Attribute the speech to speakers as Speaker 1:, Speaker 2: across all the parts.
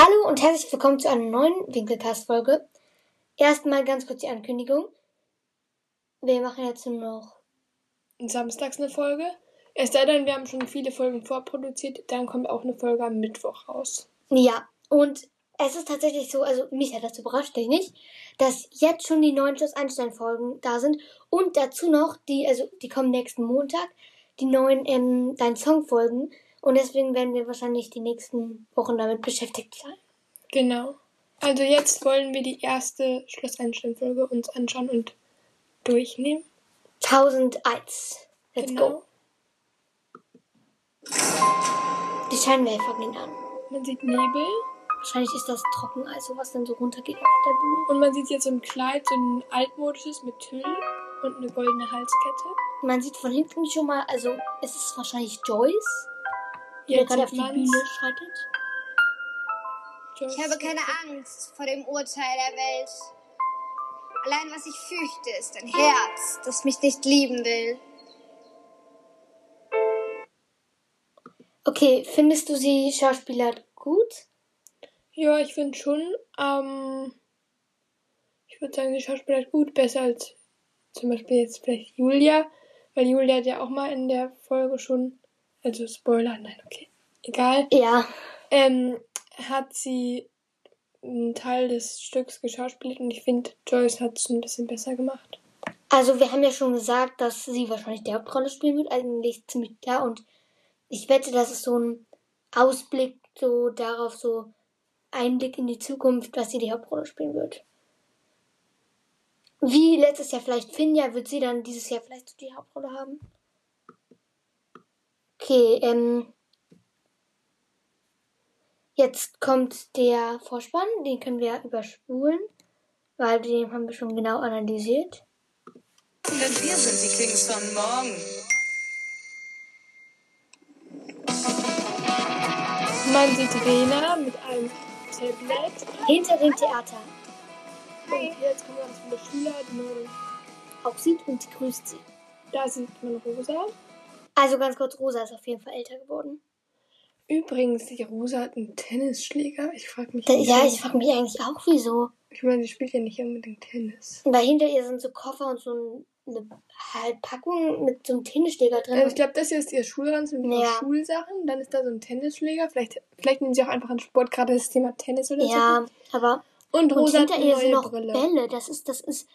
Speaker 1: Hallo und herzlich willkommen zu einer neuen Winkelcast-Folge. Erstmal ganz kurz die Ankündigung. Wir machen jetzt nur noch.
Speaker 2: Samstags eine Folge. Es sei denn, wir haben schon viele Folgen vorproduziert, dann kommt auch eine Folge am Mittwoch raus.
Speaker 1: Ja, und es ist tatsächlich so, also mich hat das überrascht, dich nicht, dass jetzt schon die neuen Schluss Einstein-Folgen da sind und dazu noch die, also die kommen nächsten Montag, die neuen ähm, Dein Song-Folgen. Und deswegen werden wir wahrscheinlich die nächsten Wochen damit beschäftigt sein.
Speaker 2: Genau. Also jetzt wollen wir die erste Schloss Einstein-Folge uns anschauen und durchnehmen.
Speaker 1: 1001. Let's
Speaker 2: Genau.
Speaker 1: go. Die Scheinwerfer gehen an.
Speaker 2: Man sieht Nebel
Speaker 1: Wahrscheinlich ist das Trockeneis, was dann so runtergeht auf der Bühne.
Speaker 2: und man sieht jetzt so ein Kleid, so ein altmodisches mit Tüll und eine goldene Halskette.
Speaker 1: Man sieht von hinten schon mal, also es ist wahrscheinlich Joyce,
Speaker 2: Jetzt
Speaker 1: gerade auf die. Bühne schreitet.
Speaker 3: Ich habe keine Angst vor dem Urteil der Welt. Allein was ich fürchte, ist ein Herz, das mich nicht lieben will.
Speaker 1: Okay, findest du sie Schauspieler gut?
Speaker 2: Ja, ich finde schon, ähm, ich würde sagen, die Schauspielerin gut, besser als zum Beispiel jetzt vielleicht Julia, weil Julia hat ja auch mal in der Folge schon, also Spoiler, nein, okay, egal,
Speaker 1: Ja,
Speaker 2: ähm, hat sie einen Teil des Stücks geschauspielt und ich finde, Joyce hat es ein bisschen besser gemacht.
Speaker 1: also wir haben ja schon gesagt, dass sie wahrscheinlich die Hauptrolle spielen wird, eigentlich ziemlich klar. Und ich wette, das ist so ein Ausblick so darauf, so Einblick in die Zukunft, dass sie die Hauptrolle spielen wird. Wie letztes Jahr vielleicht Finja, wird sie dann dieses Jahr vielleicht so die Hauptrolle haben? Okay, ähm. Jetzt kommt der Vorspann, den können wir überspulen, weil den haben wir schon genau analysiert.
Speaker 4: Denn wir sind die Kings von morgen.
Speaker 2: Man sieht Rena mit einem Tablet
Speaker 1: Hinter dem Theater
Speaker 2: und jetzt kommen ganz viele Schüler, die man,
Speaker 1: auch sieht und sie grüßt sie.
Speaker 2: da sieht man Rosa.
Speaker 1: Also ganz kurz, Rosa ist auf jeden Fall älter geworden.
Speaker 2: Übrigens, die Rosa hat einen Tennisschläger. Ich frage mich,
Speaker 1: Da, ja, ich frage mich eigentlich auch, wieso.
Speaker 2: ich meine, sie spielt ja nicht unbedingt Tennis.
Speaker 1: Weil hinter ihr sind so Koffer und so ein- eine halt Packung mit so einem Tennisschläger drin.
Speaker 2: Also ich glaube, das hier ist ihr Schulranzen mit
Speaker 1: Ja.
Speaker 2: Schulsachen. Dann ist da so ein Tennisschläger. Vielleicht, vielleicht nehmen sie auch einfach an Sport, gerade das Thema Tennis oder
Speaker 1: ja, aber
Speaker 2: so. Und
Speaker 1: und
Speaker 2: Rosa hat
Speaker 1: hinter ihr
Speaker 2: neue
Speaker 1: sind noch
Speaker 2: Brille.
Speaker 1: Bälle. Das ist, das ist,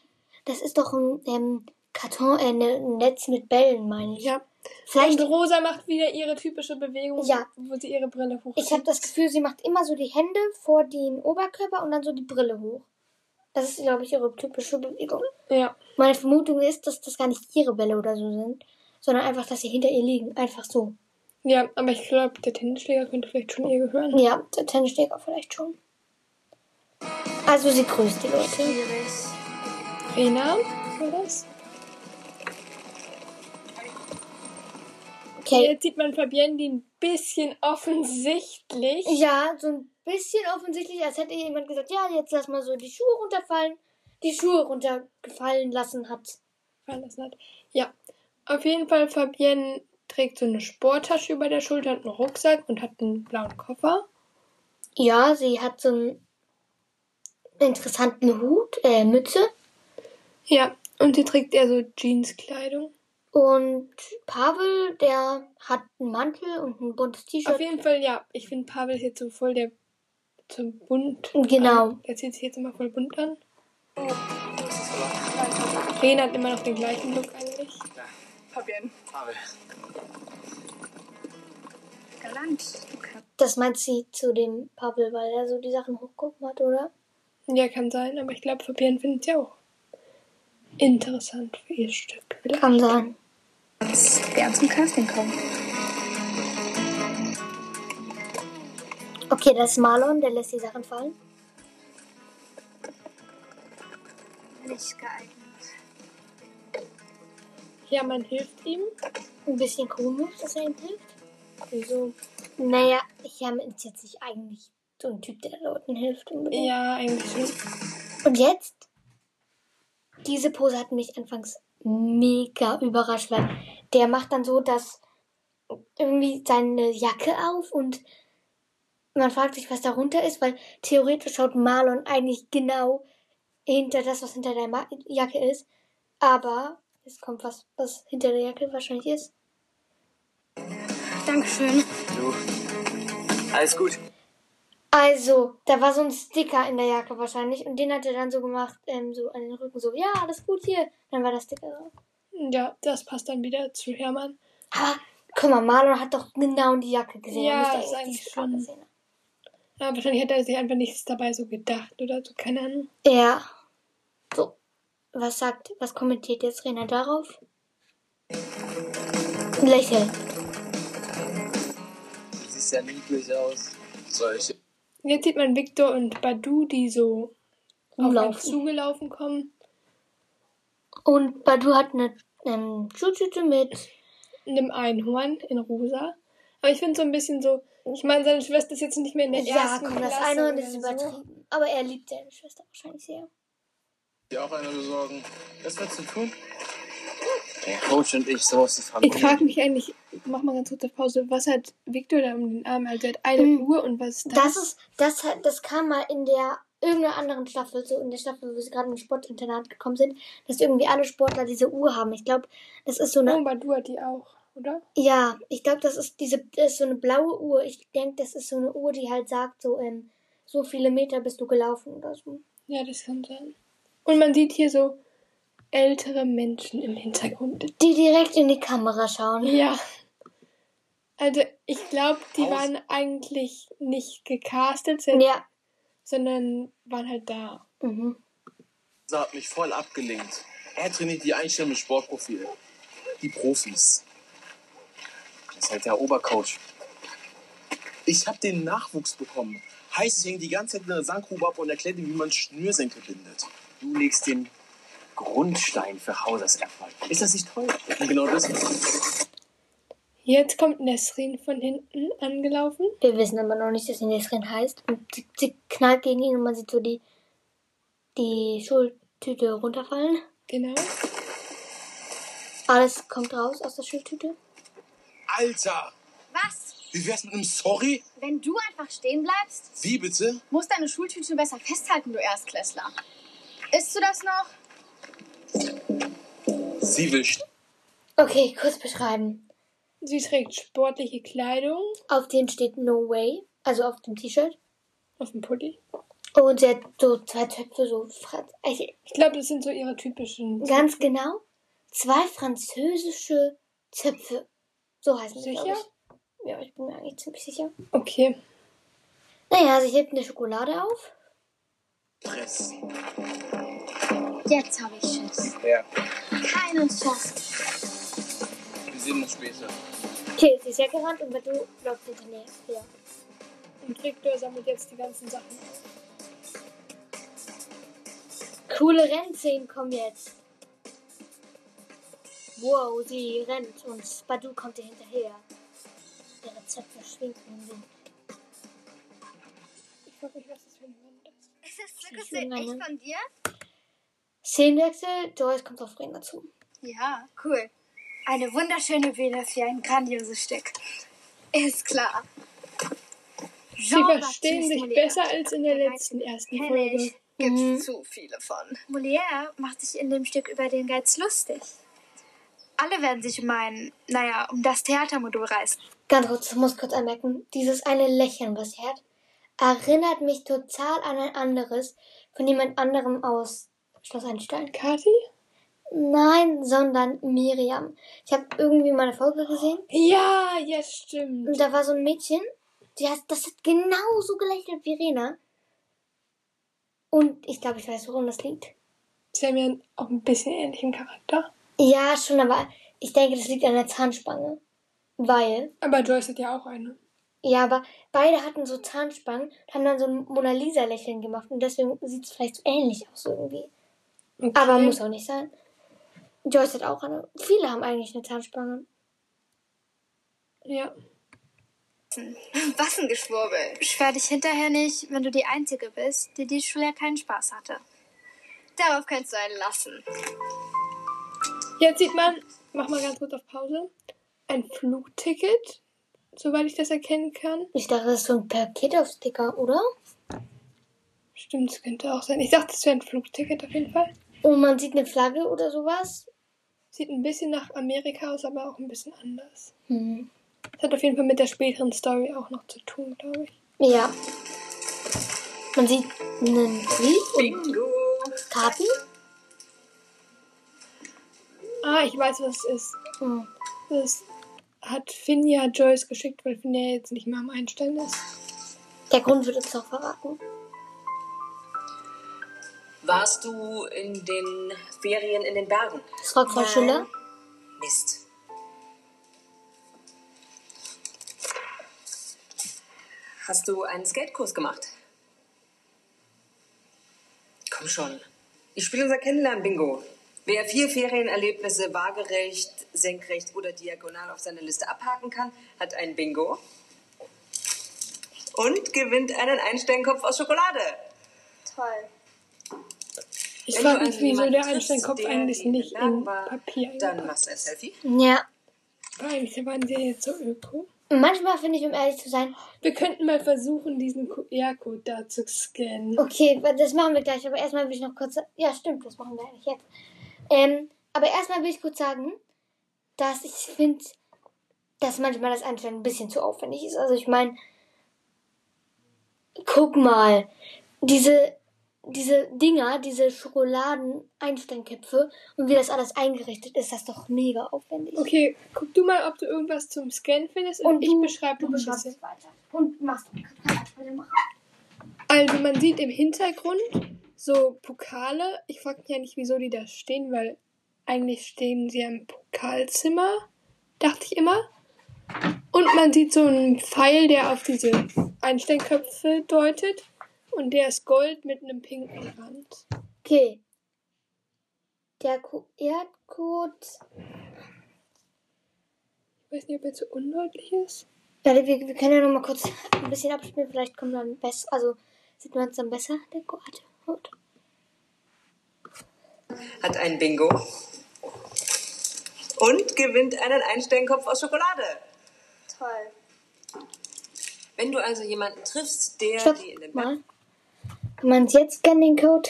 Speaker 1: das ist doch ein ähm, Karton, äh, ne- ein Netz mit Bällen, meine ich.
Speaker 2: Ja.
Speaker 1: Vielleicht,
Speaker 2: Und Rosa macht wieder ihre typische Bewegung,
Speaker 1: Ja.
Speaker 2: wo sie ihre Brille hochzieht.
Speaker 1: ich habe das Gefühl, sie macht immer so die Hände vor den Oberkörper und dann so die Brille hoch. Das ist, glaube ich, ihre typische Bewegung.
Speaker 2: Ja.
Speaker 1: Meine Vermutung ist, dass das gar nicht ihre Bälle oder so sind, sondern einfach, dass sie hinter ihr liegen. Einfach so.
Speaker 2: Ja, aber ich glaube, der Tennisschläger könnte vielleicht schon ihr gehören.
Speaker 1: Ja, der Tennisschläger vielleicht schon. Also sie grüßt die Leute.
Speaker 2: Rena, war das?
Speaker 1: Okay.
Speaker 2: Jetzt sieht man Fabienne, die ein bisschen offensichtlich
Speaker 1: Ja, so ein bisschen offensichtlich, als hätte jemand gesagt, ja, jetzt lass mal so die Schuhe runterfallen, die Schuhe runtergefallen lassen hat.
Speaker 2: fallen lassen hat. Ja, auf jeden Fall, Fabienne trägt so eine Sporttasche über der Schulter und einen Rucksack und hat einen blauen Koffer.
Speaker 1: Ja, sie hat so einen interessanten Hut, äh, Mütze.
Speaker 2: Ja, und sie trägt eher so Jeanskleidung.
Speaker 1: Und Pavel, der hat einen Mantel und ein buntes T-Shirt.
Speaker 2: Auf jeden Fall, ja, ich finde Pavel ist jetzt so voll der zum bunt.
Speaker 1: Genau.
Speaker 2: An. Der zieht sich jetzt immer voll bunt an. Rena hat immer noch den gleichen Look eigentlich.
Speaker 4: Fabienne. Pavel.
Speaker 3: Galant.
Speaker 1: Das meint sie zu dem Pavel, weil er so die Sachen hochgucken hat, oder?
Speaker 2: Ja, kann sein, aber ich glaube, Fabienne findet sie auch interessant für ihr Stück. Vielleicht.
Speaker 1: Kann sein.
Speaker 3: Gern zum Casting kommen.
Speaker 1: Okay, das ist Marlon, der lässt die Sachen fallen.
Speaker 3: Nicht geeignet.
Speaker 2: Ja, man hilft ihm.
Speaker 1: Ein bisschen komisch, dass er ihm hilft.
Speaker 2: Wieso?
Speaker 1: Naja, Hermann ist jetzt nicht eigentlich so ein Typ, der Leuten hilft. Unbedingt.
Speaker 2: Ja, eigentlich schon.
Speaker 1: Und jetzt? Diese Pose hat mich anfangs mega überrascht, weil der macht dann so, dass irgendwie seine Jacke auf und man fragt sich, was darunter ist, weil theoretisch schaut Marlon eigentlich genau hinter das, was hinter der Ma Jacke ist. Aber es kommt was, was hinter der Jacke wahrscheinlich ist.
Speaker 3: Dankeschön.
Speaker 5: Du. Alles gut.
Speaker 1: Also, da war so ein Sticker in der Jacke wahrscheinlich und den hat er dann so gemacht, ähm, so an den Rücken, so, ja, alles gut hier. Dann war der Sticker drauf.
Speaker 2: Ja, das passt dann wieder zu Hermann.
Speaker 1: Aber, guck mal, Marlon hat doch genau die Jacke gesehen.
Speaker 2: Ja,
Speaker 1: müsste
Speaker 2: ist eigentlich schon-
Speaker 1: gesehen.
Speaker 2: Ja, wahrscheinlich hat er sich einfach nichts dabei so gedacht oder so, keine Ahnung.
Speaker 1: Ja. So. Was sagt, was kommentiert jetzt Rena darauf? Lächeln.
Speaker 5: Du siehst ja niedlich aus. Solche.
Speaker 2: Jetzt sieht man Victor und Badu, die so auf
Speaker 1: Umlaufen.
Speaker 2: zugelaufen kommen.
Speaker 1: Und Badu hat eine ähm, Schuhtüte mit.
Speaker 2: einem Einhorn in rosa. Aber ich finde so ein bisschen so, ich meine, seine Schwester ist jetzt nicht mehr in der
Speaker 1: Ja,
Speaker 2: ersten
Speaker 1: komm, das
Speaker 2: Klasse
Speaker 1: Einhorn
Speaker 2: oder
Speaker 1: ist
Speaker 2: so.
Speaker 1: übertrieben. Aber er liebt seine Schwester wahrscheinlich sehr.
Speaker 6: Dir auch eine besorgen. Was willst du tun?
Speaker 5: Der Coach und ich, so ist
Speaker 2: Ich frage mich eigentlich, mach mal ganz kurz auf Pause, was hat Victor da um den Arm? Also er hat eine
Speaker 1: Mhm.
Speaker 2: Uhr und was ist das?
Speaker 1: Das ist, das hat, das kam mal in der irgendeiner anderen Staffel, so in der Staffel, wo sie gerade im Sportinternat gekommen sind, dass irgendwie alle Sportler diese Uhr haben. Ich glaube, das ist so eine,
Speaker 2: oh, Badu hat die auch, oder?
Speaker 1: ja, ich glaube, das ist diese, das ist so eine blaue Uhr. Ich denke, das ist so eine Uhr, die halt sagt, so, ähm, so viele Meter bist du gelaufen oder so.
Speaker 2: Ja, das kann sein. Und man sieht hier so ältere Menschen im Hintergrund.
Speaker 1: Die direkt in die Kamera schauen.
Speaker 2: Ja. Also ich glaube, die
Speaker 6: Aus-
Speaker 2: waren eigentlich nicht gecastet, sind-
Speaker 1: Ja.
Speaker 2: sondern waren halt da.
Speaker 1: Mhm.
Speaker 6: Das hat mich voll abgelenkt. Er trainiert die Einstellung im Sportprofil. Die Profis.
Speaker 5: Das ist halt der Obercoach.
Speaker 6: Ich habe den Nachwuchs bekommen. Heißt, ich hänge die ganze Zeit in der Sandgrube ab und erkläre ihm, wie man Schnürsenkel bindet.
Speaker 5: Du legst den Grundstein für Hausers Erfolg.
Speaker 6: Ist das nicht toll? Und genau das.
Speaker 2: Jetzt kommt Nesrin von hinten angelaufen.
Speaker 1: Wir wissen aber noch nicht, dass sie Nesrin heißt. Und sie, sie knallt gegen ihn und man sieht so die, die Schultüte runterfallen.
Speaker 2: Genau.
Speaker 1: Alles kommt raus aus der Schultüte.
Speaker 6: Alter!
Speaker 3: Was?
Speaker 6: Wie wär's mit einem Sorry?
Speaker 3: Wenn du einfach stehen bleibst,
Speaker 6: Wie bitte?
Speaker 3: musst deine Schultüte besser festhalten, du Erstklässler. Isst du das noch?
Speaker 6: Sie will st-
Speaker 1: Okay, kurz beschreiben.
Speaker 2: Sie trägt sportliche Kleidung
Speaker 1: Auf dem steht No Way, also auf dem T-Shirt.
Speaker 2: auf dem Pulli.
Speaker 1: Und sie hat so zwei Töpfe, so Franz also
Speaker 2: Ich glaube, das sind so ihre typischen.
Speaker 1: ganz genau. Zwei französische Zöpfe. So heißen sie,
Speaker 2: Sicher?
Speaker 1: ich. Ja, ich bin mir eigentlich ziemlich sicher.
Speaker 2: Okay.
Speaker 1: Naja, sie hebt eine Schokolade auf.
Speaker 6: Stress.
Speaker 3: Jetzt habe ich Schiss.
Speaker 5: Ja.
Speaker 3: Keinen Schiss.
Speaker 6: Wir sehen uns später.
Speaker 1: Okay, sie ist ja gerannt und wenn du läufst hinterher. Ja.
Speaker 2: Und Victor sammelt jetzt die ganzen Sachen.
Speaker 1: Coole Rennszenen kommen jetzt. Wow, sie rennt und Badu kommt ihr hinterher. Ihre Zöpfe schwingen im Wind.
Speaker 2: Ich frage mich, was das für ein Moment ist.
Speaker 3: Ist das
Speaker 1: echt
Speaker 3: echt von dir?
Speaker 1: Szenenwechsel, Joyce kommt auf Rena zu.
Speaker 3: Ja, cool. Eine wunderschöne Bühne für ein grandioses Stück. Ist klar.
Speaker 2: Sie verstehen sich besser als in der letzten ersten Folge.
Speaker 3: Gibt's zu viele von. Molière macht sich in dem Stück über den Geiz lustig. Alle werden sich um ein, naja, um das Theatermodul reißen.
Speaker 1: Ganz kurz, ich muss kurz anmerken, dieses eine Lächeln, was sie hat, erinnert mich total an ein anderes von jemand anderem aus Schloss Einstein.
Speaker 2: Kathi?
Speaker 1: Nein, sondern Miriam. Ich habe irgendwie mal eine Folge gesehen
Speaker 2: Ja, ja, stimmt.
Speaker 1: und da war so ein Mädchen, die hat, das hat genauso gelächelt wie Rena. Und ich glaube, ich weiß, worum das liegt.
Speaker 2: Sie haben ja auch ein bisschen ähnlichen Charakter.
Speaker 1: Ja, schon, aber ich denke, das liegt an der Zahnspange. Weil,
Speaker 2: Aber Joyce hat ja auch eine.
Speaker 1: ja, aber beide hatten so Zahnspangen und haben dann so ein Mona Lisa-Lächeln gemacht und deswegen sieht es vielleicht so ähnlich aus irgendwie.
Speaker 2: Okay.
Speaker 1: Aber muss auch nicht sein. Joyce hat auch eine. Viele haben eigentlich eine Zahnspange.
Speaker 2: Ja.
Speaker 3: Was ein Geschwurbel. Beschwer dich hinterher nicht, wenn du die Einzige bist, die die Schule keinen Spaß hatte. Darauf kannst du einen lassen.
Speaker 2: Jetzt sieht man, mach mal ganz kurz auf Pause, ein Flugticket soweit ich das erkennen kann.
Speaker 1: Ich dachte, das ist so ein Paket auf Sticker, oder?
Speaker 2: Stimmt, es könnte auch sein. Ich dachte, es wäre ein Flugticket auf jeden Fall.
Speaker 1: Und man sieht eine Flagge oder sowas.
Speaker 2: Sieht ein bisschen nach Amerika aus, aber auch ein bisschen anders.
Speaker 1: Hm.
Speaker 2: Das hat auf jeden Fall mit der späteren Story auch noch zu tun, glaube ich.
Speaker 1: Ja. Man sieht einen Brief und! Karten.
Speaker 2: Ah, ich weiß, was es ist.
Speaker 1: Hm.
Speaker 2: Das hat Finja Joyce geschickt, weil Finja jetzt nicht mehr am Einstellen ist.
Speaker 1: Der Grund wird uns noch verraten.
Speaker 7: Warst du in den Ferien in den Bergen?
Speaker 1: Frau. Schiller.
Speaker 7: Mist. Hast du einen Skatekurs gemacht? Komm schon. Ich spiele unser Kennenlernen-Bingo. Wer vier Ferienerlebnisse waagerecht, senkrecht oder diagonal auf seiner Liste abhaken kann, hat ein Bingo. Und gewinnt einen Einsteinkopf aus Schokolade.
Speaker 3: Toll.
Speaker 2: Ich frage mich,
Speaker 7: also
Speaker 2: wieso der Einsteinkopf
Speaker 7: der
Speaker 2: eigentlich nicht in
Speaker 7: war,
Speaker 2: Papier
Speaker 7: Dann machst du ein Selfie.
Speaker 1: Ja.
Speaker 2: Eigentlich waren sie ja jetzt so öko.
Speaker 1: Manchmal finde ich, um ehrlich zu sein,
Speaker 2: Wir könnten mal versuchen, diesen QR-Code da zu scannen.
Speaker 1: okay, das machen wir gleich, aber erstmal will ich noch kurz. Ja, stimmt, das machen wir eigentlich jetzt. Ähm, aber erstmal will ich kurz sagen, dass ich finde, dass manchmal das Einstellen ein bisschen zu aufwendig ist. Also ich meine, guck mal, diese, diese Dinger, diese Schokoladen-Einsteinköpfe und wie das alles eingerichtet ist, das ist doch mega aufwendig.
Speaker 2: Okay, guck du mal, ob du irgendwas zum Scannen findest und,
Speaker 1: Und
Speaker 2: ich
Speaker 1: du-
Speaker 2: beschreibe
Speaker 1: Du
Speaker 2: noch ein bisschen.
Speaker 1: es weiter. Und machst.
Speaker 2: Also man sieht im Hintergrund so Pokale. Ich frage mich ja nicht, wieso die da stehen, weil eigentlich stehen sie im Pokalzimmer, dachte ich immer. Und man sieht so einen Pfeil, der auf diese Einsteinköpfe deutet. Und der ist gold mit einem pinken Rand.
Speaker 1: Okay. Der QR-Code.
Speaker 2: Ich weiß nicht, ob er zu undeutlich ist.
Speaker 1: Ja, wir, wir können ja noch mal kurz ein bisschen abspielen. Vielleicht kommt dann besser. Also sieht man es dann besser, der QR-Code.
Speaker 7: Hat ein Bingo. Und gewinnt einen Einsteinkopf aus Schokolade.
Speaker 3: Toll.
Speaker 7: Wenn du also jemanden triffst, der
Speaker 1: Stopp,
Speaker 7: die in den
Speaker 1: mal. Kann man jetzt scannen den Code?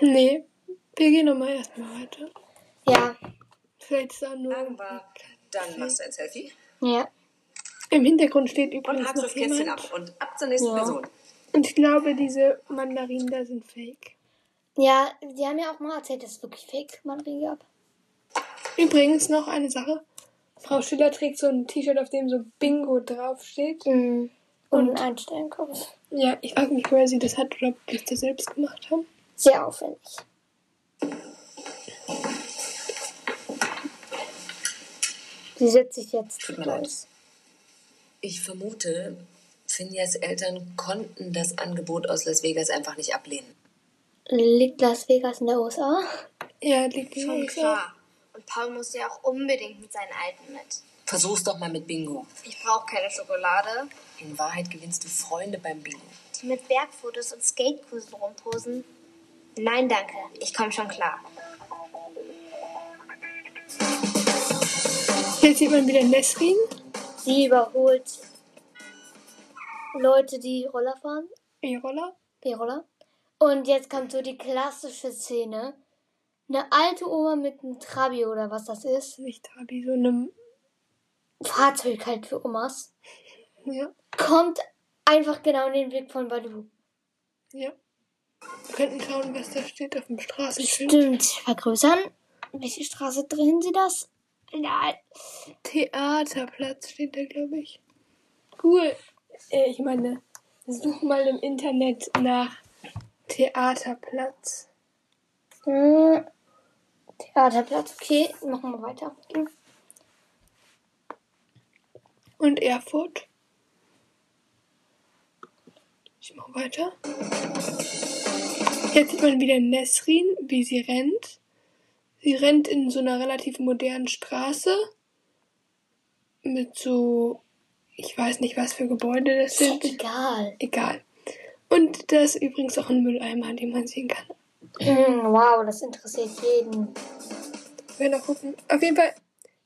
Speaker 2: Nee, wir gehen nochmal erstmal weiter.
Speaker 1: Ja.
Speaker 2: Vielleicht ist auch nur.
Speaker 7: dann machst du ein Selfie.
Speaker 1: Ja.
Speaker 2: Im Hintergrund steht
Speaker 7: Und
Speaker 2: übrigens
Speaker 7: hakst
Speaker 2: noch
Speaker 7: das Kästchen
Speaker 2: jemand.
Speaker 7: ab. Und ab zur nächsten
Speaker 1: Ja.
Speaker 7: Person.
Speaker 2: Und ich glaube, diese Mandarinen da sind fake.
Speaker 1: Ja, die haben ja auch mal erzählt, dass es wirklich fake Mandarinen gab.
Speaker 2: Übrigens noch eine Sache. Frau Schiller trägt so ein T-Shirt, auf dem so Bingo draufsteht.
Speaker 1: Mhm. Und ein Einstellungskopf.
Speaker 2: Ja, ich frage mich, woher sie das hat oder ob die das selbst gemacht haben.
Speaker 1: Sehr aufwendig. Sie setzt sich jetzt
Speaker 7: Tut mir leid. Ich vermute, Finjas Eltern konnten das Angebot aus Las Vegas einfach nicht ablehnen.
Speaker 1: Liegt Las Vegas in der USA?
Speaker 2: Ja, liegt in
Speaker 3: Schon
Speaker 2: USA.
Speaker 3: klar. Und Paul muss ja auch unbedingt mit seinen Alten mit.
Speaker 7: Versuch's doch mal mit Bingo.
Speaker 3: Ich brauche keine Schokolade.
Speaker 7: In Wahrheit gewinnst du Freunde beim Bingo.
Speaker 3: Die mit Bergfotos und Skatekursen rumposen. Nein, danke. Ich komme schon klar.
Speaker 2: Jetzt sieht man wieder Nesrin.
Speaker 1: Sie überholt Leute, die Roller fahren.
Speaker 2: E-Roller.
Speaker 1: E-Roller. Und jetzt kommt so die klassische Szene. Eine alte Oma mit einem Trabi oder was das ist.
Speaker 2: Nicht Trabi, so einem.
Speaker 1: Fahrzeug halt für Omas.
Speaker 2: Ja,
Speaker 1: Kommt einfach genau in den Weg von Badu.
Speaker 2: ja. Wir könnten schauen, was da steht auf dem Straßenschild.
Speaker 1: Stimmt. Vergrößern. Welche Straße drehen Sie das? Ja.
Speaker 2: Theaterplatz steht da, glaube ich. Cool. Äh, ich meine, such mal im Internet nach Theaterplatz.
Speaker 1: Hm. Theaterplatz. Okay, machen wir weiter.
Speaker 2: Und Erfurt. Ich mache weiter. Jetzt sieht man wieder Nesrin, wie sie rennt. Sie rennt in so einer relativ modernen Straße. Mit so, ich weiß nicht, was für Gebäude das sind.
Speaker 1: Egal.
Speaker 2: Egal. Und da ist übrigens auch ein Mülleimer, den man sehen kann.
Speaker 1: Hm, wow, das interessiert jeden.
Speaker 2: Wir auch gucken. Auf jeden Fall,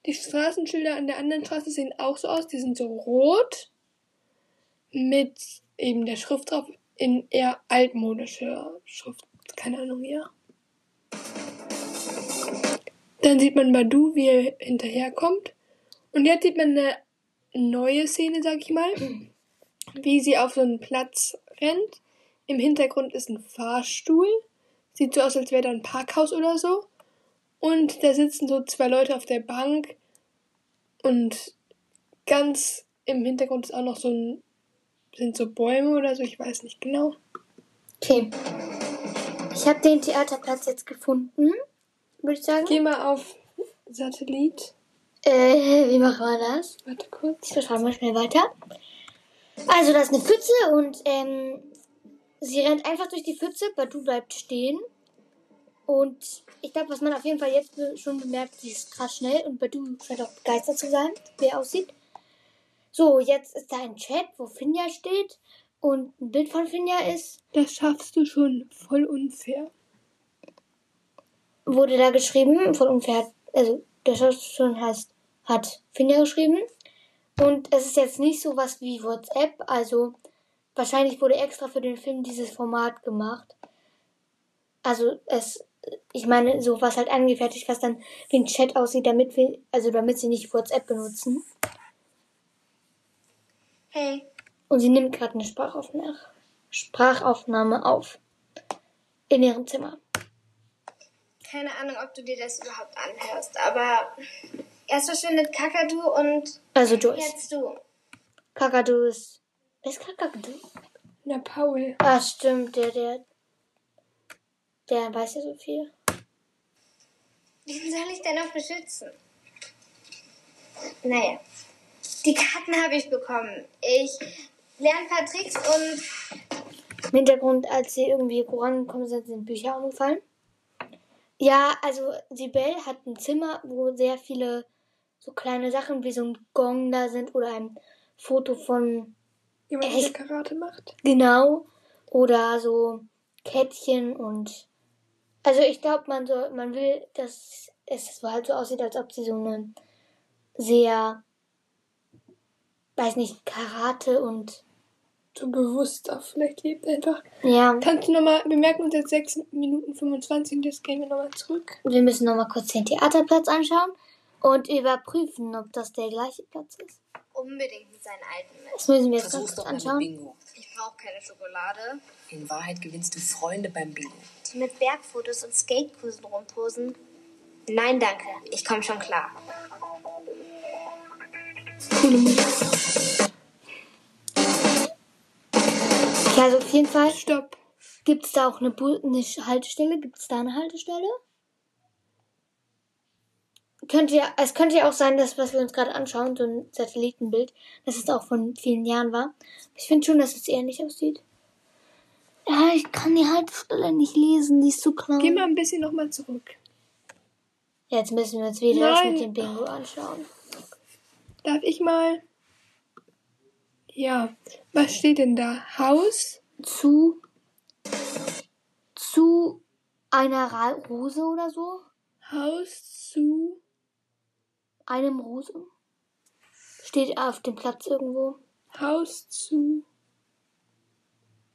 Speaker 2: Die Straßenschilder an der anderen Straße sehen auch so aus. Die sind so rot mit eben der Schrift drauf in eher altmodischer Schrift. Keine Ahnung, ja. Dann sieht man Badu, wie er hinterherkommt. Und jetzt sieht man eine neue Szene, sag ich mal, wie sie auf so einen Platz rennt. Im Hintergrund ist ein Fahrstuhl. Sieht so aus, als wäre da ein Parkhaus oder so. Und da sitzen so zwei Leute auf der Bank. Und ganz im Hintergrund ist auch noch so ein, sind so Bäume oder so, ich weiß nicht genau.
Speaker 1: Okay. Ich habe den Theaterplatz jetzt gefunden, würde ich sagen.
Speaker 2: Geh mal auf Satellit.
Speaker 1: Äh, wie machen wir das?
Speaker 2: Warte kurz.
Speaker 1: Ich beschreibe mal schnell weiter. Also, da ist eine Pfütze und ähm, sie rennt einfach durch die Pfütze, Badu bleibt stehen. Und ich glaube, was man auf jeden Fall jetzt schon bemerkt, sie ist krass schnell und Badu scheint auch begeistert zu sein, wie er aussieht. So, jetzt ist da ein Chat, wo Finja steht und ein Bild von Finja ist.
Speaker 2: Das schaffst du schon voll unfair.
Speaker 1: Wurde da geschrieben, von unfair, also das schon heißt, hat Finja geschrieben. Und es ist jetzt nicht so was wie WhatsApp, also wahrscheinlich wurde extra für den Film dieses Format gemacht. Also es, ich meine, so was halt angefertigt, was dann wie ein Chat aussieht, damit wir, also damit sie nicht WhatsApp benutzen.
Speaker 3: Hey,
Speaker 1: Und sie nimmt gerade eine Sprachaufnahme, Sprachaufnahme auf. In ihrem Zimmer.
Speaker 3: keine Ahnung, ob du dir das überhaupt anhörst, aber erst verschwindet Kakadu und
Speaker 1: Also Joyce.
Speaker 3: jetzt du.
Speaker 1: Kakadu ist. Wer ist Kakadu?
Speaker 2: Na, Paul.
Speaker 1: Ah, stimmt, der, der. Der weiß ja so viel.
Speaker 3: Wen soll ich denn noch beschützen? Naja, die Karten habe ich bekommen. Ich lerne ein paar Tricks und
Speaker 1: Im Hintergrund, als sie irgendwie vorangekommen sind, sind Bücher umgefallen. Ja, also Sibel hat ein Zimmer, wo sehr viele so kleine Sachen wie so ein Gong da sind oder ein Foto von
Speaker 2: Jemand, der? Karate macht.
Speaker 1: genau oder so Kettchen und also ich glaube, man soll, man will, dass es so halt so aussieht, als ob sie so eine sehr, weiß nicht, Karate und
Speaker 2: So bewusster vielleicht lebt einfach.
Speaker 1: ja,
Speaker 2: Kannst du nochmal, wir merken uns jetzt 6 Minuten 25 und jetzt gehen wir nochmal zurück.
Speaker 1: Wir müssen nochmal kurz den Theaterplatz anschauen und überprüfen, ob das der gleiche Platz ist.
Speaker 3: Unbedingt mit seinen alten Mist.
Speaker 1: Das müssen wir jetzt ganz
Speaker 7: Versuch's
Speaker 1: kurz
Speaker 7: doch mal mit
Speaker 1: anschauen.
Speaker 7: Bingo.
Speaker 3: Ich brauche keine Schokolade.
Speaker 7: In Wahrheit gewinnst du Freunde beim Bingo.
Speaker 3: Die mit Bergfotos und Skatekursen rumposen. Nein, danke. Ich komme schon klar.
Speaker 2: Coole Musik.
Speaker 1: Ja, also auf jeden Fall
Speaker 2: Stopp.
Speaker 1: gibt es da auch eine, Bu eine Haltestelle. Gibt es da eine Haltestelle? Könnte ja, es könnte ja auch sein, dass was wir uns gerade anschauen, so ein Satellitenbild, dass es auch von vielen Jahren war. Ich finde schon, dass es ähnlich aussieht. Ja, ich kann die Haltestelle nicht lesen, die ist zu klein.
Speaker 2: Geh mal ein bisschen nochmal zurück.
Speaker 1: Jetzt müssen wir uns wieder das
Speaker 2: Nein.
Speaker 1: mit dem Bingo anschauen.
Speaker 2: Darf ich mal? Ja. Was steht denn da? Haus?
Speaker 1: zu zu einer Rose oder so,
Speaker 2: Haus zu.
Speaker 1: Einem Rose steht auf dem Platz irgendwo.
Speaker 2: Haus zu.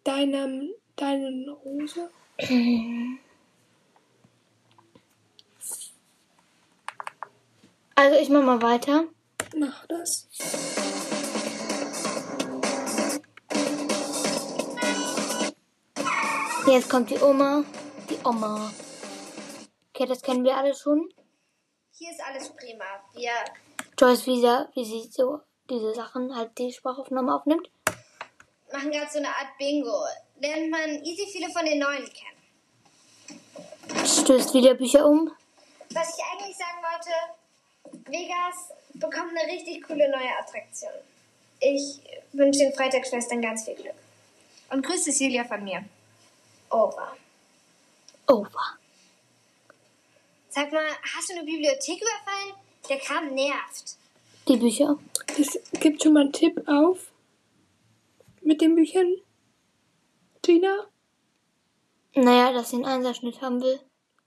Speaker 2: Deinem. Deinen Rose?
Speaker 1: Also ich mach mal weiter.
Speaker 2: Mach das.
Speaker 1: Jetzt kommt die Oma, die Oma. Okay, das kennen wir alle schon.
Speaker 3: Hier ist alles prima. Wir
Speaker 1: Joyce wieder, wie sie so diese Sachen halt die Sprachaufnahme aufnimmt.
Speaker 3: machen gerade so eine Art Bingo. Lernt man easy viele von den neuen kennen.
Speaker 1: Stößt wieder Bücher um.
Speaker 3: Was ich eigentlich sagen wollte, Vegas bekommt eine richtig coole neue Attraktion. Ich wünsche den Freitagsschwestern ganz viel Glück. Und grüß Cecilia von mir. Over.
Speaker 1: Over.
Speaker 3: Sag mal, hast du eine Bibliothek überfallen? Der Kram nervt.
Speaker 1: Die Bücher.
Speaker 2: Es gibt schon mal einen Tipp auf. Mit den Büchern. Gina?
Speaker 1: Naja, dass sie einen Einserschnitt haben will.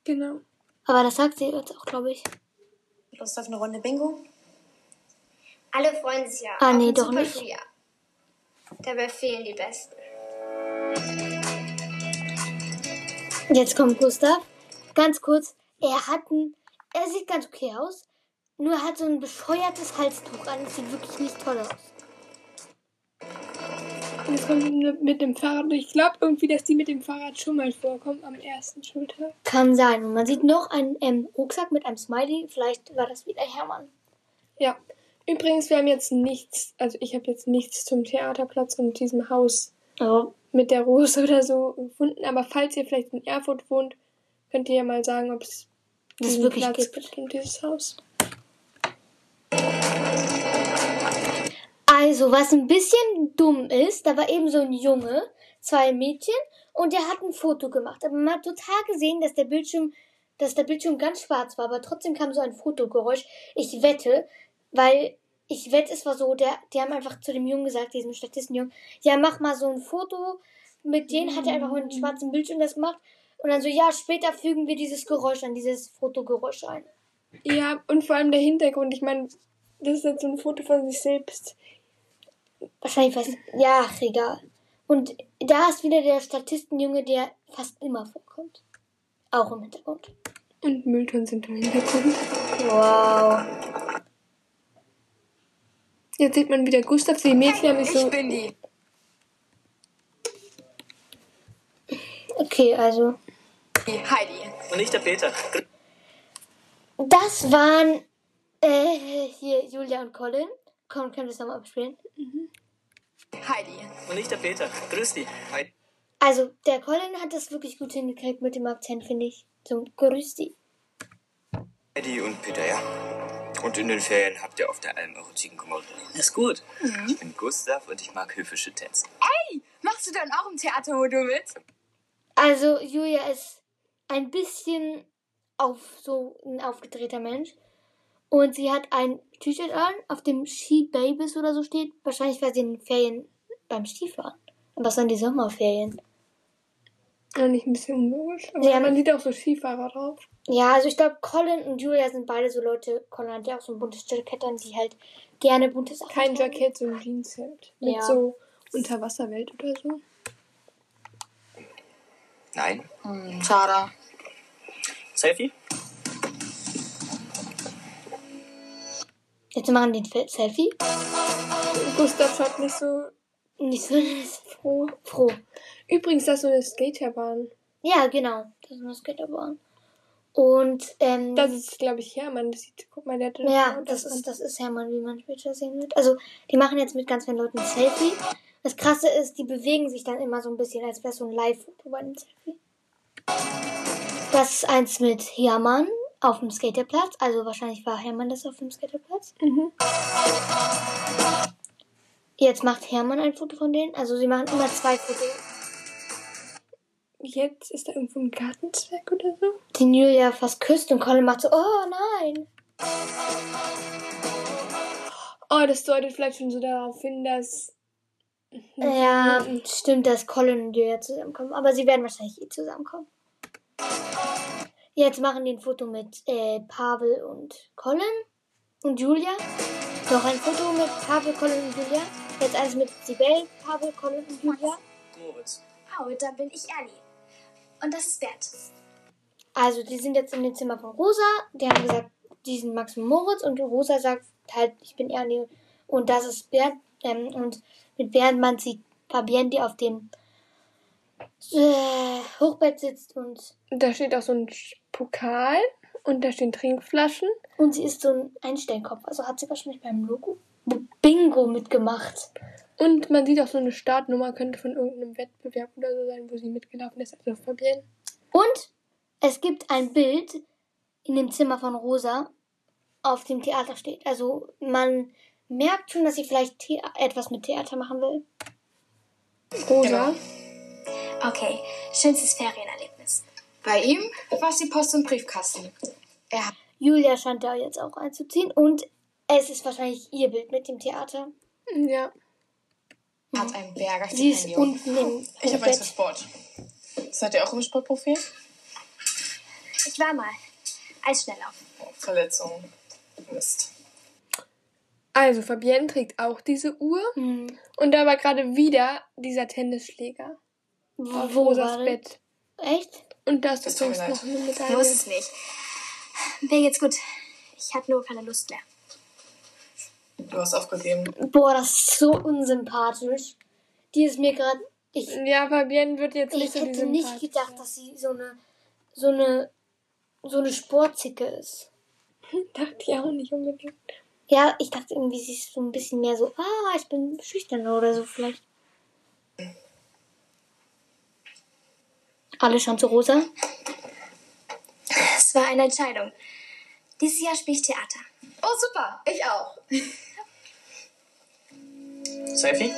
Speaker 2: Genau.
Speaker 1: Aber das sagt sie jetzt auch, glaube ich.
Speaker 8: Lust auf eine Runde Bingo?
Speaker 3: Alle freuen sich ja.
Speaker 1: Ah, nee, doch
Speaker 3: super
Speaker 1: nicht.
Speaker 3: Schuljahr. Dabei fehlen die Besten.
Speaker 1: Jetzt kommt Gustav. Ganz kurz, er hat ein, er sieht ganz okay aus, nur er hat so ein bescheuertes Halstuch an. Das sieht wirklich nicht toll aus.
Speaker 2: Und jetzt kommt mit- dem Fahrrad. Ich glaube irgendwie, dass die mit dem Fahrrad schon mal vorkommt am ersten Schultag.
Speaker 1: Kann sein. Und man sieht noch einen ähm, Rucksack mit einem Smiley. Vielleicht war das wieder Hermann.
Speaker 2: Ja. Übrigens, wir haben jetzt nichts, also ich habe jetzt nichts zum Theaterplatz und diesem Haus
Speaker 1: Aber
Speaker 2: mit der Rose oder so gefunden. Aber falls ihr vielleicht in Erfurt wohnt, könnt ihr ja mal sagen, ob es
Speaker 1: Das wirklich
Speaker 2: Platz
Speaker 1: gibt.
Speaker 2: und dieses Haus.
Speaker 1: Also, was ein bisschen dumm ist, da war eben so ein Junge, zwei Mädchen, und der hat ein Foto gemacht. Aber man hat total gesehen, dass der Bildschirm, dass der Bildschirm ganz schwarz war, aber trotzdem kam so ein Fotogeräusch. Ich wette, weil ich wette, es war so, der, die haben einfach zu dem Jungen gesagt, diesem Statistenjungen, ja, mach mal so ein Foto. Mit denen hat er einfach mit einem schwarzen Bildschirm das gemacht. Und dann so, ja, später fügen wir dieses Geräusch an, dieses Fotogeräusch ein.
Speaker 2: Ja, und vor allem der Hintergrund. Ich meine, das ist jetzt so ein Foto von sich selbst.
Speaker 1: Wahrscheinlich was. Ja, ach, egal. Und da ist wieder der Statistenjunge, der fast immer vorkommt. Auch im Hintergrund.
Speaker 2: Und Mülltonnen sind im Hintergrund.
Speaker 1: Wow.
Speaker 2: Jetzt sieht man wieder Gustav, die Mädchen haben sich so.
Speaker 7: Ich bin die.
Speaker 1: Okay, also.
Speaker 7: Heidi.
Speaker 5: Und ich der Peter.
Speaker 1: Das waren äh, hier Julia und Colin. Komm, können wir es nochmal abspielen?
Speaker 7: Heidi.
Speaker 5: Und ich der Peter. Grüß dich. Hi.
Speaker 1: Also, der Colin hat das wirklich gut hingekriegt mit dem Akzent, finde ich. Zum Grüß dich.
Speaker 9: Eddie und Peter, ja. Und in den Ferien habt ihr auf der Alm eure Ziegenkommode.
Speaker 5: Ist gut.
Speaker 9: Ich bin Gustav und ich mag höfische Tänze.
Speaker 8: Machst du dann auch im Theatermodo mit?
Speaker 1: Also, Julia ist ein bisschen auf so ein aufgedrehter Mensch. Und sie hat ein T-Shirt an, auf dem Ski Babies oder so steht. Wahrscheinlich war sie in den Ferien beim Skifahren. Aber es sind die Sommerferien.
Speaker 2: Ja, nicht ein bisschen unlogisch. Aber
Speaker 1: Ja.
Speaker 2: man sieht auch so Skifahrer drauf.
Speaker 1: Ja, also ich glaube, Colin und Julia sind beide so Leute. Colin hat ja auch so ein buntes Jackett an, die halt gerne bunte Sachen
Speaker 2: Kein
Speaker 1: tragen.
Speaker 2: Jackett, so ein Jeanshemd. Mit
Speaker 1: Ja.
Speaker 2: so Unterwasserwelt oder so.
Speaker 9: Nein?
Speaker 8: Schade.
Speaker 5: Selfie?
Speaker 1: Jetzt machen die ein Selfie.
Speaker 2: Gustav schaut nicht so
Speaker 1: Nicht so
Speaker 2: froh.
Speaker 1: froh.
Speaker 2: Übrigens, das ist so eine Skaterbahn.
Speaker 1: Ja, genau. Das ist eine Skaterbahn. Und, ähm,
Speaker 2: Das ist, glaube ich, Hermann. Das sieht, guck mal, der hat
Speaker 1: Ja, das ist, das ist Hermann, wie man später sehen wird. Also, die machen jetzt mit ganz vielen Leuten ein Selfie. Das Krasse ist, die bewegen sich dann immer so ein bisschen, als wäre es so ein Live-Foto bei einem Selfie. Das ist eins mit Hermann auf dem Skaterplatz. Also, wahrscheinlich war Hermann das auf dem Skaterplatz.
Speaker 2: Mhm.
Speaker 1: Jetzt macht Hermann ein Foto von denen. Also, sie machen immer zwei Fotos.
Speaker 2: Jetzt ist da irgendwo ein Gartenzwerg oder so.
Speaker 1: Den Julia fast küsst und Colin macht so, oh nein.
Speaker 2: Oh, das deutet vielleicht schon so darauf hin, dass.
Speaker 1: Ja, stimmt, dass Colin und Julia zusammenkommen. Aber sie werden wahrscheinlich eh zusammenkommen. Jetzt machen die ein Foto mit äh, Pavel und Colin und Julia. Noch ein Foto mit Pavel, Colin und Julia. Jetzt eins mit Sibel, Pavel, Colin und Julia.
Speaker 5: Moritz.
Speaker 3: Oh, da bin ich Ernie. Und das ist Bert.
Speaker 1: Also, die sind jetzt in dem Zimmer von Rosa. Die haben gesagt, die sind Max und Moritz. Und Rosa sagt halt, ich bin Ernie. Und das ist Bernd. Ähm, und mit Bernd man sieht Fabienne, die auf dem äh, Hochbett sitzt und,
Speaker 2: Da steht auch so ein Pokal und da stehen Trinkflaschen.
Speaker 1: und sie ist so ein Einstellkopf. Also hat sie wahrscheinlich beim Logo Bingo mitgemacht.
Speaker 2: Und man sieht auch so eine Startnummer, könnte von irgendeinem Wettbewerb oder so sein, wo sie mitgelaufen ist. Also Fabienne.
Speaker 1: Und es gibt ein Bild in dem Zimmer von Rosa, auf dem Theater steht. Also man merkt schon, dass sie vielleicht The etwas mit Theater machen will.
Speaker 2: Rosa.
Speaker 3: Okay, schönstes Ferienerlebnis.
Speaker 8: Bei ihm war es die Post- und Briefkasten. Er
Speaker 1: Julia scheint da jetzt auch einzuziehen und es ist wahrscheinlich ihr Bild mit dem Theater.
Speaker 2: Ja.
Speaker 8: hat ein Berger
Speaker 1: Sie ist unten im
Speaker 10: Ich habe eins für. Sport. Seid ihr auch im Sportprofil?
Speaker 3: Ich war mal. Eisschnelllauf.
Speaker 10: Oh, Verletzung. Mist.
Speaker 2: Also, Fabienne trägt auch diese Uhr.
Speaker 1: Hm.
Speaker 2: Und da war gerade wieder dieser Tennisschläger auf
Speaker 1: Wo
Speaker 2: Rosas
Speaker 1: war das?
Speaker 2: Bett.
Speaker 1: Echt?
Speaker 2: Und das,
Speaker 10: Das
Speaker 2: ist
Speaker 10: tut mir
Speaker 2: übrigens
Speaker 10: leid.
Speaker 2: noch eine Medaille.
Speaker 3: Muss es nicht. Mir geht's gut. Ich habe nur keine Lust mehr.
Speaker 10: Du hast aufgegeben.
Speaker 1: Boah, das ist so unsympathisch. Die ist mir gerade. Ich,
Speaker 2: Ja, Fabienne wird jetzt nicht
Speaker 1: ich
Speaker 2: so die
Speaker 1: hätte nicht gedacht, dass sie so eine. so eine. so eine Sportzicke ist.
Speaker 2: Dachte ich auch nicht unbedingt.
Speaker 1: Ja, ich dachte irgendwie, sie ist so ein bisschen mehr so, ah, ich bin schüchterner oder so vielleicht. Alle schauen zu rosa.
Speaker 3: Es war eine Entscheidung. Dieses Jahr spiele ich Theater.
Speaker 8: Oh, super. Ich auch.
Speaker 5: Selfie?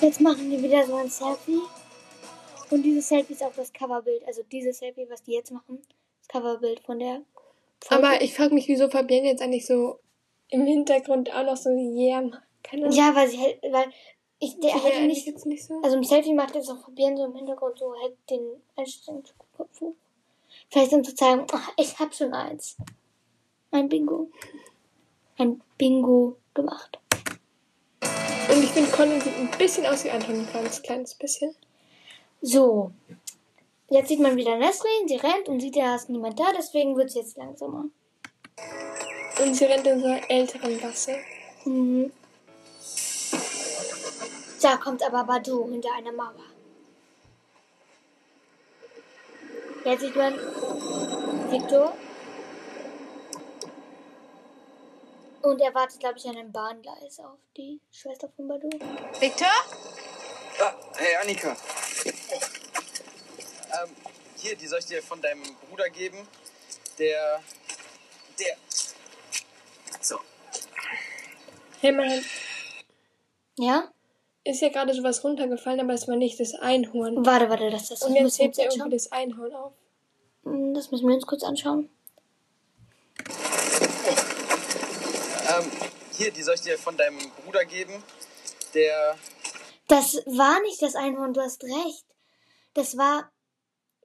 Speaker 1: Jetzt machen die wieder so ein Selfie. Und dieses Selfie ist auch das Coverbild. Also dieses Selfie, was die jetzt machen, das Coverbild von der. Folge.
Speaker 2: Aber ich frage mich, wieso Fabienne jetzt eigentlich so im Hintergrund auch noch so yeah macht. Keine Ahnung.
Speaker 1: Ja, weil sie hält, weil ich, der hätte nicht,
Speaker 2: jetzt nicht so.
Speaker 1: also im Selfie macht jetzt auch Fabian so im Hintergrund so, hält den Einstellungskopf hoch. Vielleicht um zu zeigen, ach, ich hab schon eins. Ein Bingo. Ein Bingo gemacht.
Speaker 2: Und ich finde, Colin sieht ein bisschen aus wie Anton, ein ganz kleines bisschen.
Speaker 1: So. Jetzt sieht man wieder Nesrin, sie rennt und sieht, da ist niemand da, deswegen wird es jetzt langsamer.
Speaker 2: Und sie rennt in so einer älteren Gasse.
Speaker 1: Mhm. Da kommt aber Badu hinter einer Mauer. Jetzt sieht man Victor. Und er wartet, glaube ich, an einem Bahngleis auf die Schwester von Badu.
Speaker 8: Victor?
Speaker 5: Ah, hey Annika. Hier, die soll ich dir von deinem Bruder geben. Der. Der. So.
Speaker 2: Hey, man
Speaker 1: Ja?
Speaker 2: ist ja gerade sowas runtergefallen, aber es war nicht das Einhorn.
Speaker 1: Warte, warte, das, das, das
Speaker 2: Und jetzt hebt er irgendwie
Speaker 1: anschauen.
Speaker 2: das Einhorn auf.
Speaker 1: Hm, Das müssen wir uns kurz anschauen.
Speaker 5: Ähm, hier, die soll ich dir von deinem Bruder geben. Der.
Speaker 1: Das war nicht das Einhorn, du hast recht. Das war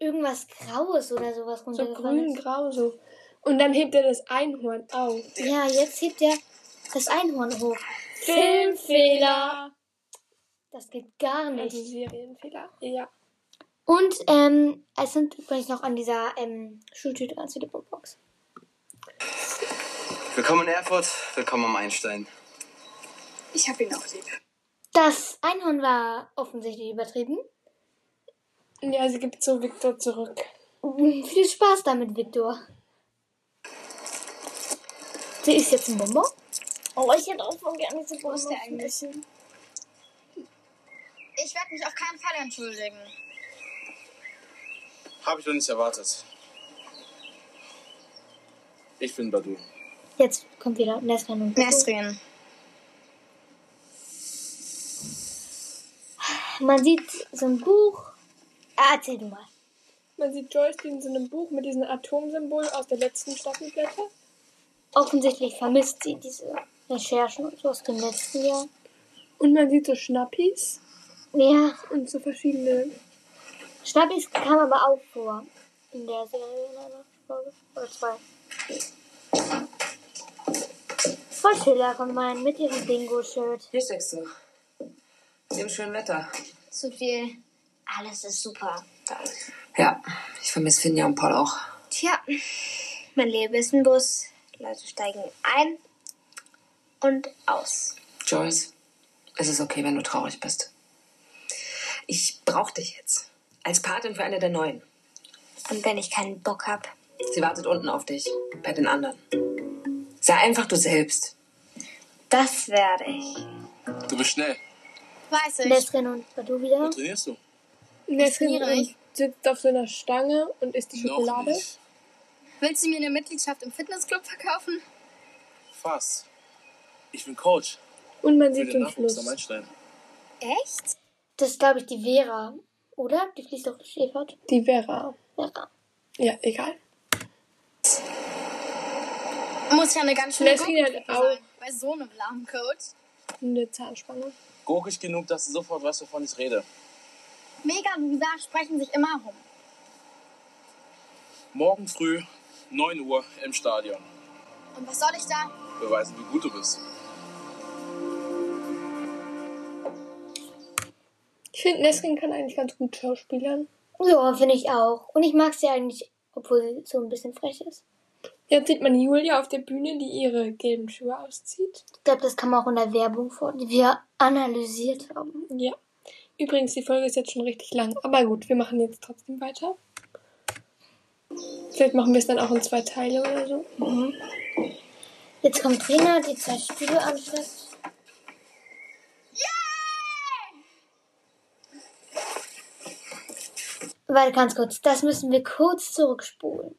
Speaker 1: irgendwas Graues oder sowas
Speaker 2: So
Speaker 1: runtergefallen. ist.
Speaker 2: grün-grau so. Und dann hebt er das Einhorn auf.
Speaker 1: Ja, jetzt hebt er das Einhorn hoch.
Speaker 2: Filmfehler!
Speaker 1: Das geht gar
Speaker 2: Also
Speaker 1: nicht.
Speaker 2: Serienfehler. Ja.
Speaker 1: Und ähm, es sind übrigens noch an dieser ähm, Schultüte an die Box.
Speaker 5: Willkommen in Erfurt, willkommen am Einstein.
Speaker 8: Ich hab ihn auch lieb.
Speaker 1: Das Einhorn war offensichtlich übertrieben.
Speaker 2: Ja, sie gibt so Victor zurück.
Speaker 1: Viel Spaß damit, Victor. Sie ist jetzt ein Bonbon. Oh, ich hätte auch voll gerne diese
Speaker 3: ist der eigentlich? Ich werde mich auf keinen Fall entschuldigen.
Speaker 6: Habe ich doch nicht erwartet. Ich bin Badu.
Speaker 1: Jetzt kommt wieder Nesrin und.
Speaker 3: Nesrin.
Speaker 1: Man sieht so ein Buch. Ah, erzähl du mal.
Speaker 2: Man sieht Joyce, die in so einem Buch mit diesem Atomsymbol aus der letzten Staffel blättert.
Speaker 1: Offensichtlich vermisst sie diese Recherchen und so aus dem letzten Jahr.
Speaker 2: Und man sieht so Schnappis
Speaker 1: Ja,
Speaker 2: und so verschiedene.
Speaker 1: Schnappis kam aber auch vor in der Serie in einer Folge. Oder zwei. Frau Schiller kommt mal mit ihrem Bingo-Shirt.
Speaker 7: Hier steckst du. Im schönen Wetter.
Speaker 3: Zu viel. Alles ist super.
Speaker 7: Ja, ich vermisse Finja und Paul auch.
Speaker 3: Tja, mein Leben ist ein Bus. Leute steigen ein und aus.
Speaker 7: Joyce, es ist okay, wenn du traurig bist. Ich brauch dich jetzt. Als Patin für eine der Neuen.
Speaker 3: Und wenn ich keinen Bock hab,
Speaker 7: Sie wartet unten auf dich, bei den anderen. Sei einfach du selbst.
Speaker 3: das werde ich.
Speaker 6: Du bist schnell.
Speaker 3: Weiß ich.
Speaker 1: Nesrin und Badu wieder.
Speaker 6: Wo trainierst du?
Speaker 3: Trainiere ich.
Speaker 2: sitzt auf so einer Stange und isst die Schokolade.
Speaker 8: Willst du mir eine Mitgliedschaft im Fitnessclub verkaufen?
Speaker 6: Fast. Ich bin Coach
Speaker 2: Und man sieht
Speaker 6: den
Speaker 2: Fluss.
Speaker 3: Echt?
Speaker 1: Das ist, glaube ich, die Vera. Oder? Die fließt doch durch Evert.
Speaker 2: Die Vera.
Speaker 1: Vera.
Speaker 2: Ja, egal.
Speaker 8: Muss ja eine ganz schöne
Speaker 2: Nesrin hat auch
Speaker 8: sein. Bei so einem lahmen Coach.
Speaker 2: eine Zahnspange.
Speaker 6: Gurkig genug, dass du sofort weißt, wovon ich rede.
Speaker 8: Mega Loser sprechen sich immer rum.
Speaker 6: Morgen früh 9 Uhr im Stadion.
Speaker 8: Und was soll ich da?
Speaker 6: Beweisen, wie gut du bist.
Speaker 2: Ich finde, Nesrin kann eigentlich ganz gut schauspielern.
Speaker 1: Ja, finde ich auch. Und ich mag sie eigentlich, obwohl sie so ein bisschen frech ist.
Speaker 2: Jetzt sieht man Julia auf der Bühne, die ihre gelben Schuhe auszieht.
Speaker 1: Ich glaube, das kam auch in der Werbung vor, die wir analysiert haben.
Speaker 2: Ja. Übrigens, die Folge ist jetzt schon richtig lang. Aber gut, wir machen jetzt trotzdem weiter. Vielleicht machen wir es dann auch in zwei Teile oder so.
Speaker 1: Mhm. Jetzt kommt Trainer, die zwei Stühle anschleppt. Warte, ganz kurz. Das müssen wir kurz zurückspulen.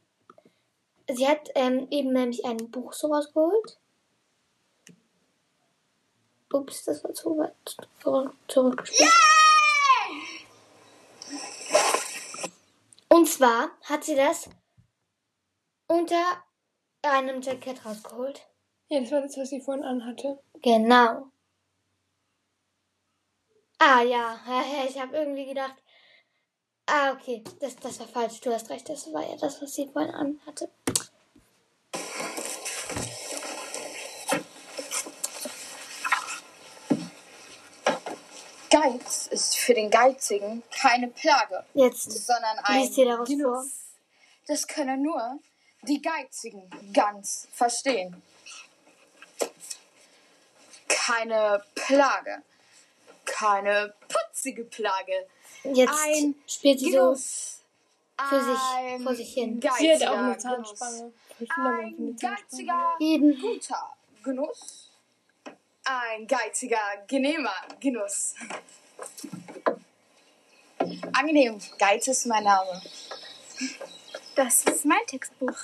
Speaker 1: Sie hat ähm, eben nämlich ein Buch so rausgeholt. Ups, das war zu weit zurück, zurückgespult. Und zwar hat sie das unter einem Jackett rausgeholt.
Speaker 2: Ja, das war das, was sie vorhin anhatte.
Speaker 1: Genau. Ah ja, ich habe irgendwie gedacht. Ah, okay, das, das war falsch. Du hast recht, das war ja das, was sie vorhin anhatte.
Speaker 8: Geiz ist für den Geizigen keine Plage,
Speaker 1: Jetzt
Speaker 8: sondern ein. Genuss. Das können nur die Geizigen ganz verstehen. Keine Plage, keine putzige Plage.
Speaker 1: Jetzt
Speaker 8: ein
Speaker 1: spielt sie so
Speaker 8: Genuss.
Speaker 1: für sich,
Speaker 8: Ein
Speaker 1: vor sich hin.
Speaker 2: Sie hat auch eine
Speaker 8: geiziger
Speaker 2: Zahnspange.
Speaker 8: Ein geiziger,
Speaker 1: Jeden.
Speaker 8: guter Genuss. Ein geiziger, genehmer Genuss. Angenehm, Geiz ist mein Name. Das ist mein Textbuch.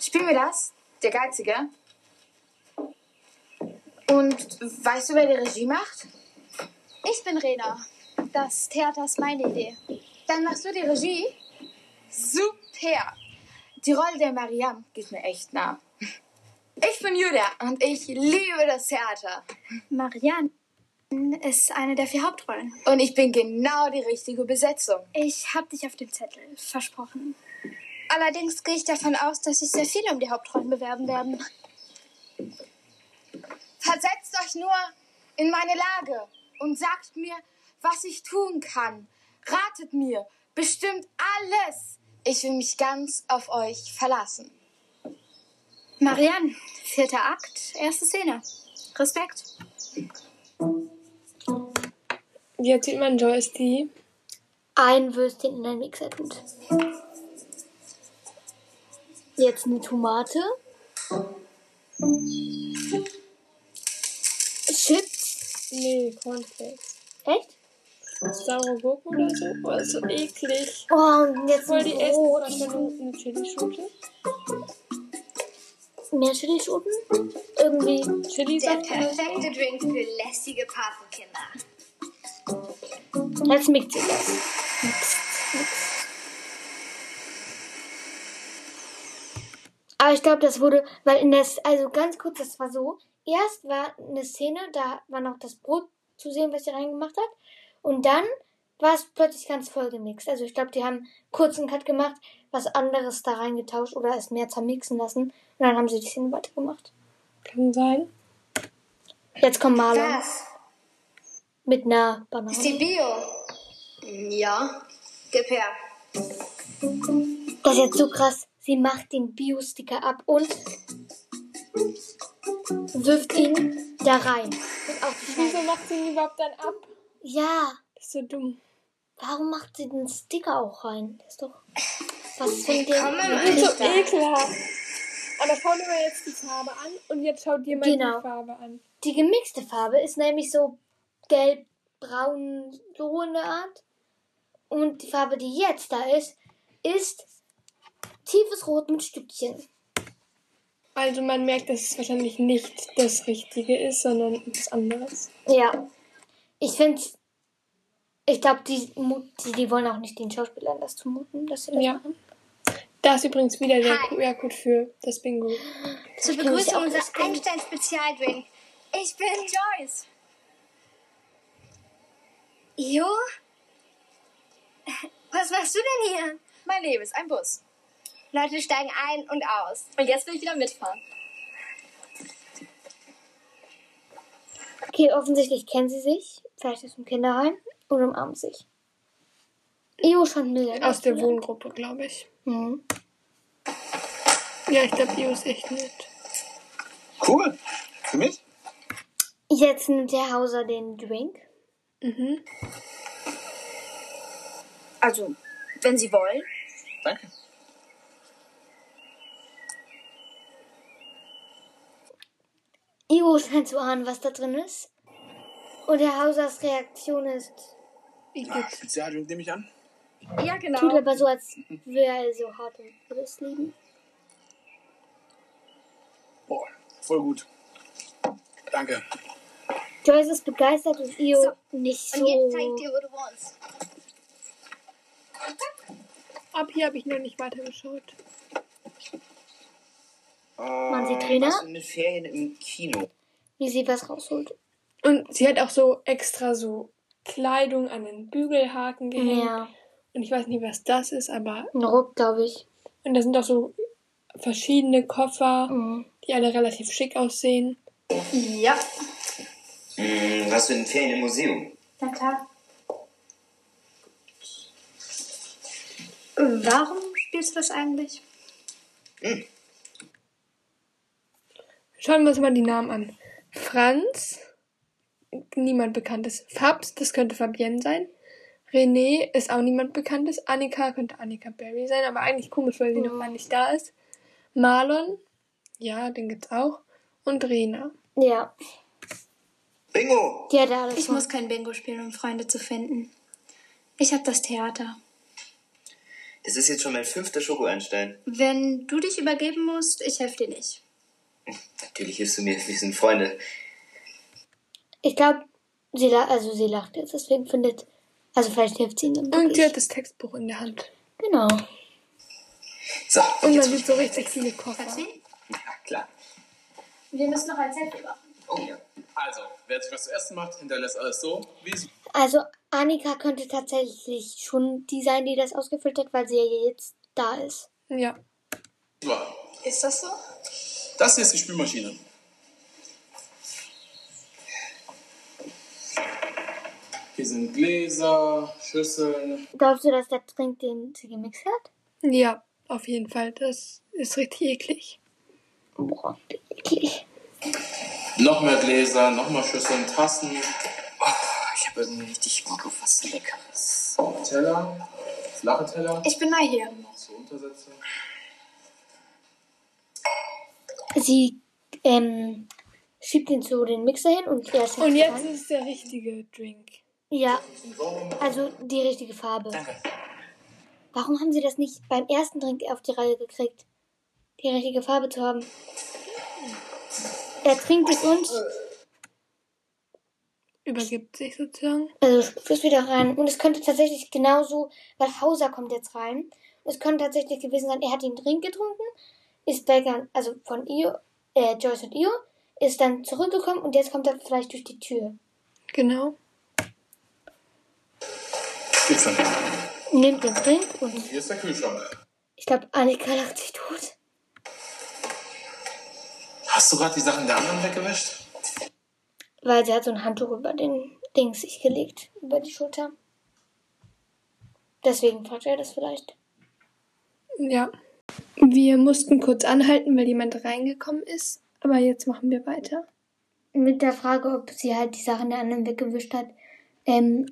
Speaker 8: Spielen wir das? Der Geizige? Und weißt du, wer die Regie macht? Ich bin Rena. Das Theater ist meine Idee. Dann machst du die Regie? Super. Die Rolle der Mariam geht mir echt nah. Ich bin Julia und ich liebe das Theater.
Speaker 3: Marianne ist eine der vier Hauptrollen.
Speaker 8: Und ich bin genau die richtige Besetzung.
Speaker 3: Ich hab dich auf dem Zettel versprochen. Allerdings gehe ich davon aus, dass sich sehr viele um die Hauptrollen bewerben werden.
Speaker 8: Versetzt euch nur in meine Lage und sagt mir, was ich tun kann. Ratet mir bestimmt alles. Ich will mich ganz auf euch verlassen.
Speaker 3: Marianne, vierter Akt, erste Szene. Respekt.
Speaker 2: Jetzt sieht man Joyce, die
Speaker 1: ein Würstchen in den Mixer tut. Jetzt eine Tomate. Chips.
Speaker 2: Nee, Cornflakes.
Speaker 1: Echt?
Speaker 2: Saure Gurken oder so. Oh, das ist so eklig.
Speaker 1: Oh, und jetzt
Speaker 2: Voll
Speaker 1: ein
Speaker 2: die
Speaker 1: Brot.
Speaker 2: Essensverschwendung. Eine Chilischote.
Speaker 1: Mehr Chilischoten? Irgendwie.
Speaker 3: Der
Speaker 2: Chilisaft.
Speaker 3: perfekte Drink für lästige Patenkinder.
Speaker 1: Jetzt mixt sie das. Mixt, mixt. Aber ich glaube, das wurde, weil in das, also ganz kurz, das war so. Erst war eine Szene, da war noch das Brot zu sehen, was sie reingemacht hat. Und dann war es plötzlich ganz voll gemixt. Also ich glaube, die haben kurz einen Cut gemacht, was anderes da reingetauscht oder es mehr zermixen lassen. Und dann haben sie die Szene weitergemacht.
Speaker 2: Kann sein.
Speaker 1: Jetzt kommt Marlon
Speaker 3: Was?
Speaker 1: mit einer Banane.
Speaker 3: Ist die Bio? Ja. Gib her.
Speaker 1: Das ist jetzt so krass. Sie macht den Bio-Sticker ab und wirft ihn da rein. Und auf die
Speaker 2: Wieso macht sie ihn überhaupt dann ab?
Speaker 1: Ja,
Speaker 2: Das ist so dumm.
Speaker 1: Warum macht sie den Sticker auch rein? Das ist doch. Was für ein
Speaker 3: Komm mal
Speaker 2: Das ist so ekelhaft. Aber schau dir mal jetzt die Farbe an und jetzt schau dir mal
Speaker 1: Genau.
Speaker 2: die Farbe an.
Speaker 1: Die gemixte Farbe ist nämlich so gelb, braun, so eine Art. Und die Farbe, die jetzt da ist, ist tiefes Rot mit Stückchen.
Speaker 2: Also man merkt, dass es wahrscheinlich nicht das Richtige ist, sondern etwas anderes.
Speaker 1: Ja. Ich finde Ich glaube, die, die, die wollen auch nicht den Schauspielern das zumuten, dass sie das
Speaker 2: Ja.
Speaker 1: machen.
Speaker 2: Da ist übrigens wieder der. QR-Code für das Bingo.
Speaker 3: Zur Begrüßung unser
Speaker 1: das Ding.
Speaker 3: Einstein-Spezialdrink. Ich bin Joyce. Jo? Was machst du denn hier?
Speaker 8: Mein Leben ist ein Bus.
Speaker 3: Leute steigen ein und aus.
Speaker 11: Und jetzt will ich wieder mitfahren.
Speaker 1: Okay, offensichtlich kennen sie sich. Vielleicht aus dem Kinderheim und umarmen sich. Io schon milde.
Speaker 2: Aus der Wohngruppe, glaube ich.
Speaker 1: Mhm.
Speaker 2: Ja, ich glaube, Io ist echt nett.
Speaker 6: Cool. Für mich?
Speaker 1: Jetzt nimmt der Hauser den Drink.
Speaker 2: Mhm.
Speaker 11: Also, wenn Sie wollen.
Speaker 6: Danke.
Speaker 1: Io scheint zu ahnen, was da drin ist. Und der Hausers Reaktion ist,
Speaker 6: Ah, Spezialdrink nehme ich an.
Speaker 11: Ja, genau.
Speaker 1: tut aber so, als wäre er so hart es lieben.
Speaker 6: Boah, voll gut. Danke.
Speaker 1: Joyce ist begeistert und Io nicht so.
Speaker 3: Und jetzt zeig ich dir, wo du wohnst.
Speaker 2: Ab hier habe ich noch nicht weitergeschaut.
Speaker 1: Waren Sie Trainer?
Speaker 9: Warst du in den Ferien im Kino?
Speaker 1: wie sie was rausholt.
Speaker 2: Und sie hat auch so extra so Kleidung an den Bügelhaken gehängt.
Speaker 1: Ja.
Speaker 2: Und ich weiß nicht, was das ist, aber.
Speaker 1: Ein Ruck, glaube ich.
Speaker 2: Und da sind auch so verschiedene Koffer,
Speaker 1: Mhm.
Speaker 2: die alle relativ schick aussehen.
Speaker 11: Ja.
Speaker 9: Hm, warst du in den Ferien im Museum?
Speaker 11: Na klar. Warum spielst du das eigentlich?
Speaker 2: Schauen wir uns mal die Namen an. Franz, niemand bekanntes. Fabs, das könnte Fabienne sein. René ist auch niemand bekanntes. Annika könnte Annika Berry sein, aber eigentlich komisch, weil sie noch gar nicht da ist. Marlon, ja, den gibt's auch. Und Rena.
Speaker 1: Ja.
Speaker 9: Bingo!
Speaker 1: Hat alles.
Speaker 8: Ich muss kein Bingo spielen, um Freunde zu finden. Ich habe das Theater.
Speaker 9: Das ist jetzt schon mein fünfter Schokoeinstein.
Speaker 8: Wenn du dich übergeben musst, ich helfe dir nicht.
Speaker 9: Natürlich hilfst du mir, wir sind Freunde.
Speaker 1: Ich glaube, sie, la also sie lacht jetzt, deswegen findet. Also vielleicht hilft sie ihm dann
Speaker 2: Und sie hat das Textbuch in der Hand.
Speaker 1: Genau.
Speaker 9: So,
Speaker 2: Und man
Speaker 9: jetzt.
Speaker 2: sieht so richtig viele Koffer.
Speaker 9: Ja, klar.
Speaker 8: Wir müssen noch ein Selfie machen.
Speaker 9: Oh ja.
Speaker 6: Also, wer sich was zu essen macht, hinterlässt alles so, wie es
Speaker 1: Also Annika könnte tatsächlich schon die sein, die das ausgefüllt hat, weil sie ja jetzt da ist.
Speaker 2: Ja.
Speaker 8: Ist das so?
Speaker 6: Das hier ist die Spülmaschine. Hier sind Gläser, Schüsseln.
Speaker 1: Glaubst du, dass der Trink den sie gemixt hat?
Speaker 2: Ja, auf jeden Fall. Das ist richtig eklig.
Speaker 1: Boah, eklig.
Speaker 6: Noch mehr Gläser, noch mal Schüsseln, Tassen,
Speaker 9: Oh, ich habe irgendwie richtig Bock auf was Leckeres.
Speaker 6: Teller, flache Teller,
Speaker 8: Ich bin neu hier.
Speaker 6: noch so Untersätze.
Speaker 1: Sie ähm, schiebt ihn zu den Mixer hin und er schiebt
Speaker 2: Und jetzt
Speaker 1: rein.
Speaker 2: ist der richtige Drink.
Speaker 1: Ja, also die richtige Farbe.
Speaker 9: Danke.
Speaker 1: Warum haben sie das nicht beim ersten Drink auf die Reihe gekriegt? Die richtige Farbe zu haben. Er trinkt es und,
Speaker 2: Übergibt sich sozusagen.
Speaker 1: also spuckt es wieder rein. Und es könnte tatsächlich genauso, weil Hauser kommt jetzt rein. Es könnte tatsächlich gewesen sein, er hat den Drink getrunken, ist weggegangen, also von Io, äh, Joyce und Io, ist dann zurückgekommen und jetzt kommt er vielleicht durch die Tür.
Speaker 2: Genau.
Speaker 6: Gibt's schon.
Speaker 1: Nimmt den Drink und
Speaker 6: Hier ist der Kühlschrank.
Speaker 1: ich glaube, Annika lacht sich tot.
Speaker 6: Hast du gerade die Sachen der anderen weggewischt?
Speaker 1: Weil sie hat so ein Handtuch über den Dings sich gelegt, über die Schulter. Deswegen fragt er das vielleicht.
Speaker 2: Ja. Wir mussten kurz anhalten, weil jemand reingekommen ist. Aber jetzt machen wir weiter.
Speaker 1: Mit der Frage, ob sie halt die Sachen der anderen weggewischt hat. Ähm,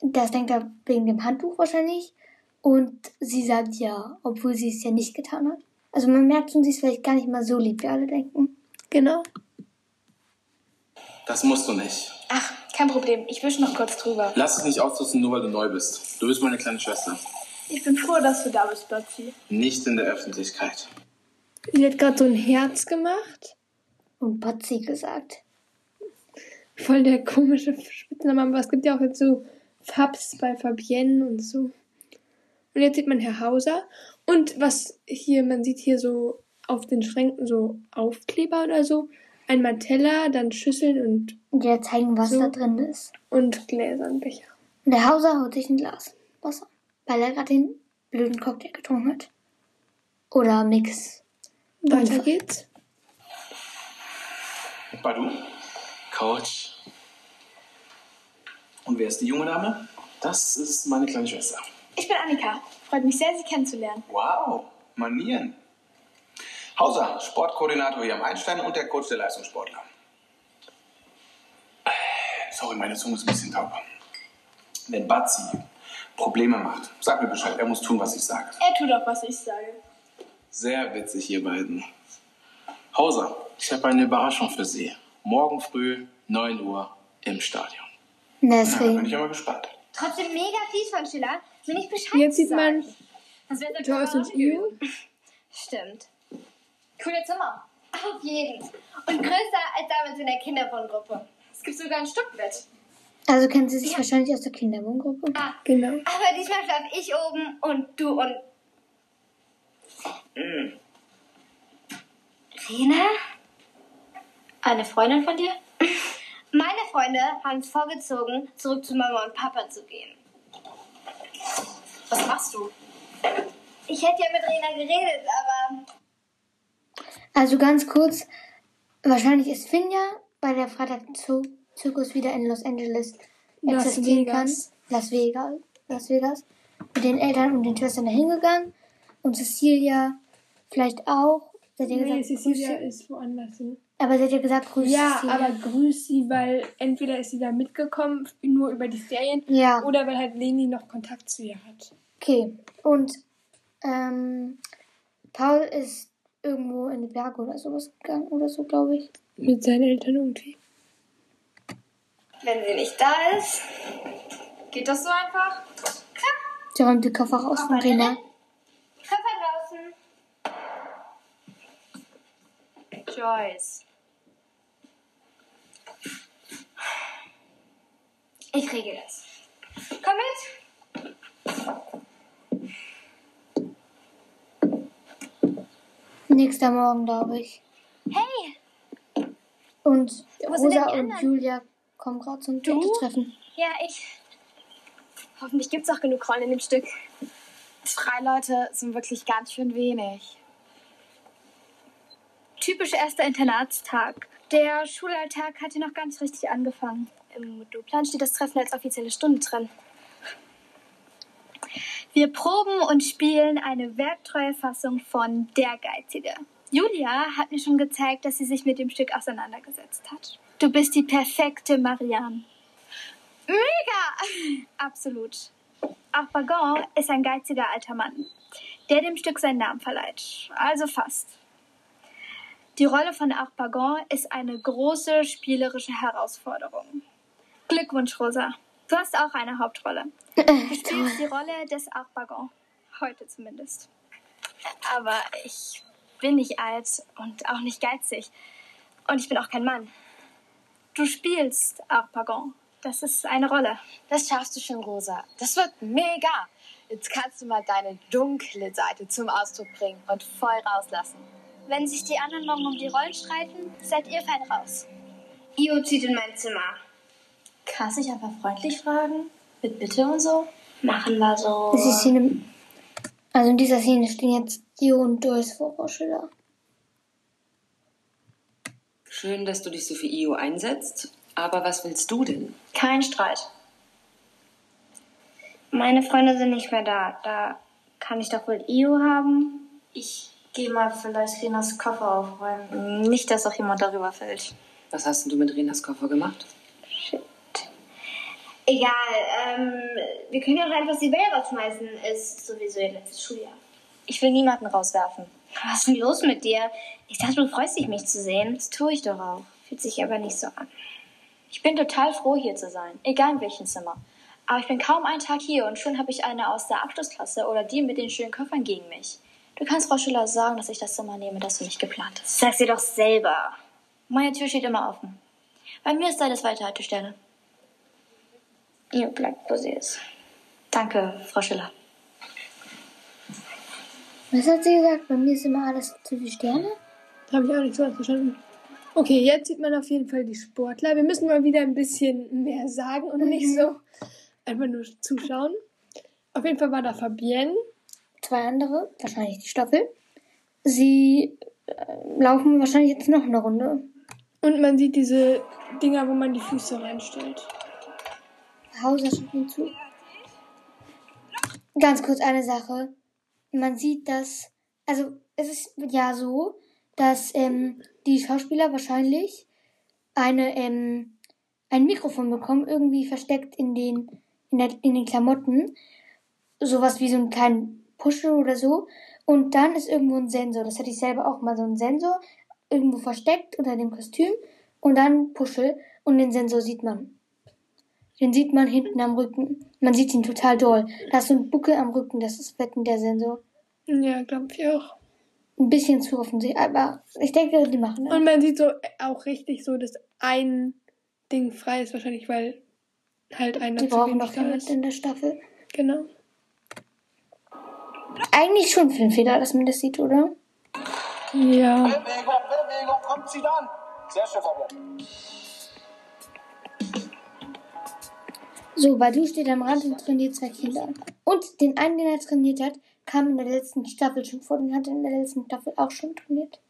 Speaker 1: das denkt er wegen dem Handtuch wahrscheinlich. Und sie sagt ja, obwohl sie es ja nicht getan hat. Also man merkt schon, sie ist vielleicht gar nicht mal so lieb, wie alle denken.
Speaker 2: Genau.
Speaker 6: Das musst du nicht.
Speaker 8: Ach, kein Problem. Ich wische noch kurz drüber.
Speaker 6: Lass es nicht ausnutzen, nur weil du neu bist. Du bist meine kleine Schwester.
Speaker 11: Ich bin froh, dass du da bist, Betsy.
Speaker 6: Nicht in der Öffentlichkeit.
Speaker 2: Sie hat gerade so ein Herz gemacht.
Speaker 1: Und Potzi gesagt.
Speaker 2: Voll der komische Spitzname, aber es gibt ja auch jetzt so Fabs bei Fabienne und so. Und jetzt sieht man Herr Hauser. Und was hier, man sieht hier so auf den Schränken so Aufkleber oder so. Einmal Teller, dann Schüsseln und,
Speaker 1: Und ja zeigen, was
Speaker 2: So.
Speaker 1: da drin ist.
Speaker 2: und Gläser und Becher.
Speaker 1: Und der Hauser holt sich ein Glas Wasser, weil er gerade den blöden Cocktail getrunken hat. Oder Mix.
Speaker 2: Weiter geht's.
Speaker 6: Badu? Coach. Und wer ist die junge Dame? Das ist meine kleine Schwester.
Speaker 12: Ich bin Annika. Freut mich sehr, Sie kennenzulernen.
Speaker 6: Wow, Manieren. Hauser, Sportkoordinator hier am Einstein und der Coach der Leistungssportler. Sorry, meine Zunge ist ein bisschen taub. Wenn Batzi Probleme macht, sag mir Bescheid. Er muss tun, was ich sage.
Speaker 12: Er tut auch, was ich sage.
Speaker 6: Sehr witzig, ihr beiden. Hauser, ich habe eine Überraschung für Sie. Morgen früh, 9 Uhr, im Stadion. Na, da bin
Speaker 1: Deswegen.
Speaker 6: ich aber gespannt.
Speaker 13: Trotzdem mega fies von Schiller, mir nicht Bescheid
Speaker 2: Jetzt sieht man.
Speaker 13: Das wäre
Speaker 2: Joyce und Io.
Speaker 13: Stimmt. Coole Zimmer. Auf jeden. Und größer als damals in der Kinderwohngruppe. Es gibt sogar ein Stückbett.
Speaker 1: Also kennen Sie sich wahrscheinlich aus der Kinderwohngruppe.
Speaker 13: Ah,
Speaker 2: Genau.
Speaker 13: aber diesmal schlaf ich oben und du und.
Speaker 1: Mhm.
Speaker 13: Rena?
Speaker 3: Eine Freundin von dir?
Speaker 13: Meine Freunde haben es vorgezogen, zurück zu Mama und Papa zu gehen.
Speaker 3: Was machst du?
Speaker 13: Ich hätte ja mit Rena geredet, aber
Speaker 1: Also ganz kurz, wahrscheinlich ist Finja bei der Freitag-Zirkus wieder in Los Angeles
Speaker 2: Las
Speaker 1: existieren kann.
Speaker 2: Vegas.
Speaker 1: Las Vegas. Las Vegas. Mit den Eltern und den Schwestern da hingegangen. Und Cecilia vielleicht auch.
Speaker 2: Nee,
Speaker 1: gesagt,
Speaker 2: Cecilia ist woanders hin.
Speaker 1: Aber sie hat ja gesagt, grüß
Speaker 2: Ja,
Speaker 1: Cecilia.
Speaker 2: aber grüß sie, weil entweder ist sie da mitgekommen, nur über die Serien,
Speaker 1: Ja.
Speaker 2: oder weil halt Leni noch Kontakt zu ihr hat.
Speaker 1: Okay. Und ähm, Paul ist irgendwo in die Berge oder sowas gegangen oder so, glaube ich.
Speaker 2: Mit seinen Eltern irgendwie.
Speaker 13: wenn sie nicht da ist.
Speaker 3: Geht das so einfach?
Speaker 1: Sie räumt die Koffer raus von Rena.
Speaker 13: Koffer draußen.
Speaker 3: Joyce.
Speaker 13: Ich regel das. Komm mit.
Speaker 1: Nächster Morgen, glaube ich.
Speaker 13: Hey,
Speaker 1: Und
Speaker 13: Wo
Speaker 1: Rosa und
Speaker 13: anderen?
Speaker 1: Julia kommen gerade zum? Treffen.
Speaker 13: ja, ich.
Speaker 3: Hoffentlich gibt's auch genug Rollen in dem Stück. Freileute sind wirklich ganz schön wenig. Typisch erster Internatstag. Der Schulalltag hat hier noch ganz richtig angefangen. Im Modulplan steht das Treffen als offizielle Stunde drin. Wir proben und spielen eine werktreue Fassung von Der Geizige. Julia hat mir schon gezeigt, dass sie sich mit dem Stück auseinandergesetzt hat. Du bist die perfekte Marianne. Mega! Absolut. Auch Bagon ist ein geiziger alter Mann, der dem Stück seinen Namen verleiht. Also fast. Die Rolle von Arpagon ist eine große spielerische Herausforderung. Glückwunsch, Rosa. Du hast auch eine Hauptrolle. Du spielst die Rolle des Arpagon. Heute zumindest. Aber ich bin nicht alt und auch nicht geizig. Und ich bin auch kein Mann. Du spielst Arpagon. Das ist eine Rolle.
Speaker 8: Das schaffst du schon, Rosa. Das wird mega. Jetzt kannst du mal deine dunkle Seite zum Ausdruck bringen und voll rauslassen.
Speaker 13: Wenn sich die anderen morgen um die Rollen streiten, seid ihr fein raus. Io zieht in mein Zimmer.
Speaker 3: Kannst dich einfach freundlich fragen? Mit Bitte und so?
Speaker 13: Machen wir so.
Speaker 1: Das ist Szene, also in dieser Szene stehen jetzt Io und Joyce vor Frau Schiller.
Speaker 7: Schön, dass du dich so für Io einsetzt. Aber was willst du denn?
Speaker 3: Kein Streit.
Speaker 13: Meine Freunde sind nicht mehr da. Da kann ich doch wohl Io haben.
Speaker 3: Ich gehe mal vielleicht Renas Koffer aufräumen. Nicht, dass auch jemand darüber fällt.
Speaker 7: Was hast denn du mit Renas Koffer gemacht?
Speaker 13: Egal, ähm, wir können ja auch einfach die Welt rausschmeißen. Ist sowieso ihr letztes Schuljahr.
Speaker 3: Ich will niemanden rauswerfen.
Speaker 13: Was ist denn los mit dir? Ich dachte, du freust dich, mich zu sehen.
Speaker 3: Das tue ich doch auch.
Speaker 13: Fühlt sich aber nicht so an.
Speaker 3: Ich bin total froh, hier zu sein. Egal in welchem Zimmer. Aber ich bin kaum einen Tag hier und schon habe ich eine aus der Abschlussklasse oder die mit den schönen Koffern gegen mich. Du kannst Frau Schiller sagen, dass ich das Zimmer nehme, das du nicht geplant hast.
Speaker 13: Sag's dir doch selber.
Speaker 3: Meine Tür steht immer offen. Bei mir ist alles Weiterhaltestelle.
Speaker 13: Ihr bleibt, wo sie ist.
Speaker 3: Danke, Frau Schiller.
Speaker 1: Was hat sie gesagt? Bei mir ist immer alles zu die Sterne.
Speaker 2: Habe ich auch nicht so ganz verstanden. Okay, jetzt sieht man auf jeden Fall die Sportler. Wir müssen mal wieder ein bisschen mehr sagen und nicht so einfach nur zuschauen. Auf jeden Fall war da Fabienne.
Speaker 1: Zwei andere, wahrscheinlich die Staffel. sie äh, laufen wahrscheinlich jetzt noch eine Runde.
Speaker 2: Und man sieht diese Dinger, wo man die Füße reinstellt.
Speaker 1: Hauser schaut hinzu. Ganz kurz eine Sache. Man sieht, dass, also es ist ja so, dass ähm, die Schauspieler wahrscheinlich eine, ähm, ein Mikrofon bekommen, irgendwie versteckt in den, in, der, in den Klamotten. Sowas wie so ein kleinen Puschel oder so. Und dann ist irgendwo ein Sensor. Das hatte ich selber auch mal so ein Sensor irgendwo versteckt unter dem Kostüm und dann Puschel und den Sensor sieht man. Den sieht man hinten am Rücken. Man sieht ihn total doll. Da ist so ein Buckel am Rücken, das ist Wetten der Sensor.
Speaker 2: Ja, glaube ich auch.
Speaker 1: Ein bisschen zu offensichtlich, aber ich denke, die machen
Speaker 2: das. Und man sieht so auch richtig so, dass ein Ding frei ist, wahrscheinlich, weil halt einer
Speaker 1: die zu brauchen noch jemand in der Staffel.
Speaker 2: Genau.
Speaker 1: Eigentlich schon Filmfehler, dass man das sieht, oder?
Speaker 2: Ja.
Speaker 14: Bewegung, Bewegung, kommt sie dann. Sehr schön, Fabian.
Speaker 1: So, Badu steht am Rand und trainiert zwei Kinder. Und den einen, den er trainiert hat, kam in der letzten Staffel schon vor. Den hat er in der letzten Staffel auch schon trainiert.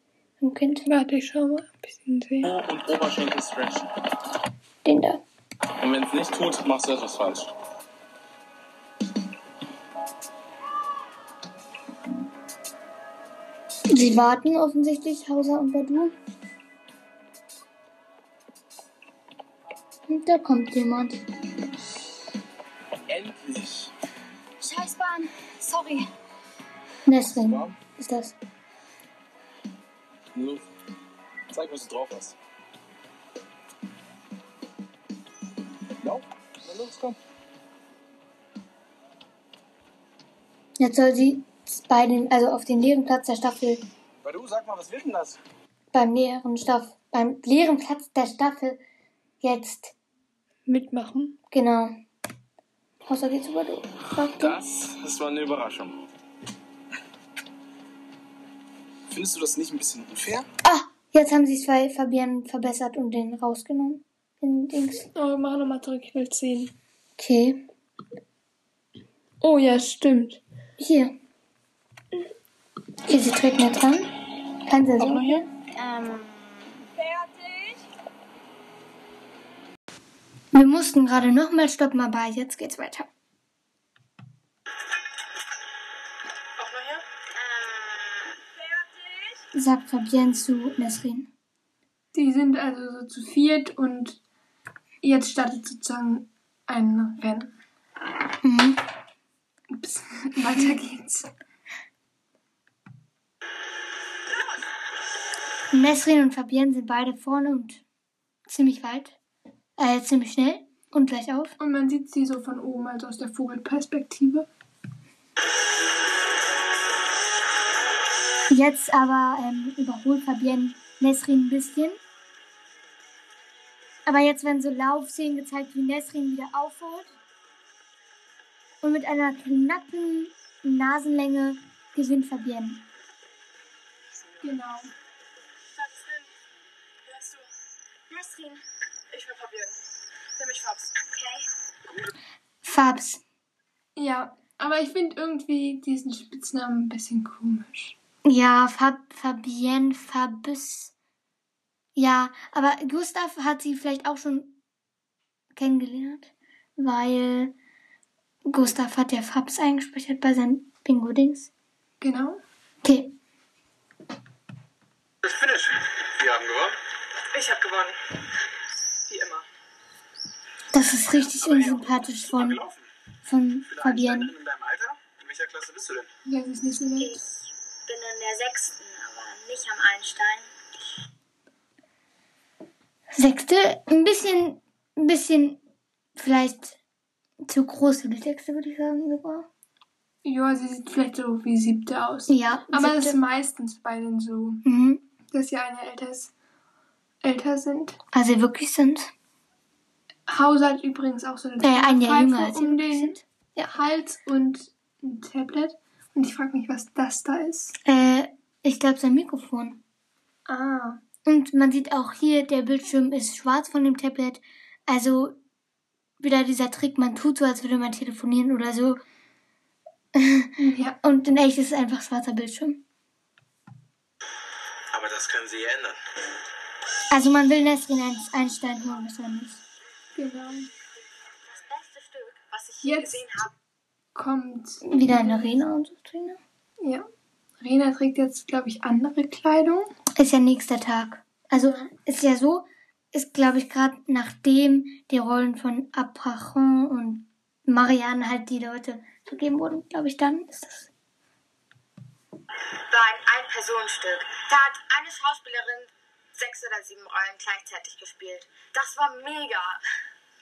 Speaker 1: Ein Kind.
Speaker 2: Warte, ich schau mal. Ein bisschen sehen.
Speaker 6: Oh, und Oberschenkel stretchen.
Speaker 1: Den da.
Speaker 6: Und wenn es nicht tut, machst du etwas falsch.
Speaker 1: Sie warten offensichtlich, Hauser und Badu. Und da kommt jemand.
Speaker 8: Sorry.
Speaker 1: Nesrin ist das.
Speaker 6: Los. Zeig, was du drauf hast. No? Na los, komm.
Speaker 1: Jetzt soll sie bei den, also auf den leeren Platz der Staffel.
Speaker 14: Bei du, sag mal, was wird denn das?
Speaker 1: Beim leeren Staff, beim leeren Platz der Staffel jetzt
Speaker 2: mitmachen.
Speaker 1: Genau. Außer geht's über du.
Speaker 6: Das, das war eine Überraschung. Findest du das nicht ein bisschen unfair?
Speaker 1: Ah, jetzt haben sie zwei Fabian verbessert und den rausgenommen. Den Dings.
Speaker 2: Oh, mach nochmal zurück, ich will sehen.
Speaker 1: Okay.
Speaker 2: Oh ja, stimmt.
Speaker 1: Hier. Okay, sie trägt nicht dran. Kann sie so.
Speaker 6: Auch noch hier?
Speaker 8: Ähm.
Speaker 1: Wir mussten gerade nochmal stoppen, aber jetzt geht's weiter.
Speaker 11: Auch noch hier?
Speaker 1: Fertig. Sagt Fabienne zu Nesrin.
Speaker 2: Die sind also so zu viert und jetzt startet sozusagen ein Rennen.
Speaker 1: Mhm.
Speaker 2: Ups, weiter geht's.
Speaker 1: Nesrin und Fabienne sind beide vorne und ziemlich weit. Äh, ziemlich schnell und gleich auf.
Speaker 2: Und man sieht sie so von oben, also aus der Vogelperspektive.
Speaker 1: Jetzt aber ähm, überholt Fabienne Nesrin ein bisschen. Aber jetzt werden so Laufszenen gezeigt, wie Nesrin wieder aufholt. Und mit einer knappen Nasenlänge gewinnt Fabienne.
Speaker 2: Genau.
Speaker 11: Schatzdin. Hörst du? Nesrin. Ich will probieren. Nimm mich Fabs. Okay.
Speaker 1: Fabs.
Speaker 2: Ja, aber ich finde irgendwie diesen Spitznamen ein bisschen komisch.
Speaker 1: Ja, Fab, Fabienne, Fabus. Ja, aber Gustav hat sie vielleicht auch schon kennengelernt, weil Gustav hat ja Fabs eingespeichert bei seinem Bingo-Dings.
Speaker 2: Genau.
Speaker 1: Okay.
Speaker 14: Ist finish. Wir haben gewonnen.
Speaker 11: Ich habe gewonnen.
Speaker 1: Das ist richtig unsympathisch von, von Fabienne.
Speaker 14: In deinem Alter? In welcher Klasse bist du denn?
Speaker 2: Ja, sie ist nicht so nett.
Speaker 15: Ich bin in der sechsten, aber nicht am Einstein.
Speaker 1: Sechste, ein bisschen, ein bisschen vielleicht zu groß für die Sechste, würde ich sagen, sogar.
Speaker 2: Ja, sie sieht vielleicht so wie siebte aus.
Speaker 1: Ja,
Speaker 2: Aber das
Speaker 1: siebte.
Speaker 2: ist meistens bei denen so,
Speaker 1: Mhm.
Speaker 2: dass sie eine älter, ist, älter sind.
Speaker 1: Also wirklich sind.
Speaker 2: Hauser hat übrigens auch so eine
Speaker 1: Äh, ein Jahr jünger als
Speaker 2: um den
Speaker 1: sind.
Speaker 2: Hals und ein Tablet. Und ich frage mich, was das da ist.
Speaker 1: Äh, ich glaube sein Mikrofon.
Speaker 2: Ah.
Speaker 1: Und man sieht auch hier, der Bildschirm ist schwarz von dem Tablet. Also wieder dieser Trick, man tut so, als würde man telefonieren oder so.
Speaker 2: Ja.
Speaker 1: Und in echt ist es einfach schwarzer Bildschirm.
Speaker 6: Aber das können sie ja ändern.
Speaker 1: Also man will Nesrin Einstein holen, wahrscheinlich.
Speaker 2: Genau.
Speaker 3: Das beste Stück, was ich je
Speaker 2: Jetzt
Speaker 3: gesehen habe.
Speaker 2: kommt.
Speaker 1: Wieder eine Arena und so. Trina.
Speaker 2: Ja. Rena trägt jetzt, glaube ich, andere Kleidung.
Speaker 1: Ist ja nächster Tag. Also ist ja so, ist glaube ich gerade nachdem die Rollen von Aprachon und Marianne halt die Leute vergeben wurden, glaube ich, dann ist das.
Speaker 3: War ein Ein-Personenstück. Da hat eine Schauspielerin sechs oder sieben Rollen gleichzeitig gespielt. Das war mega.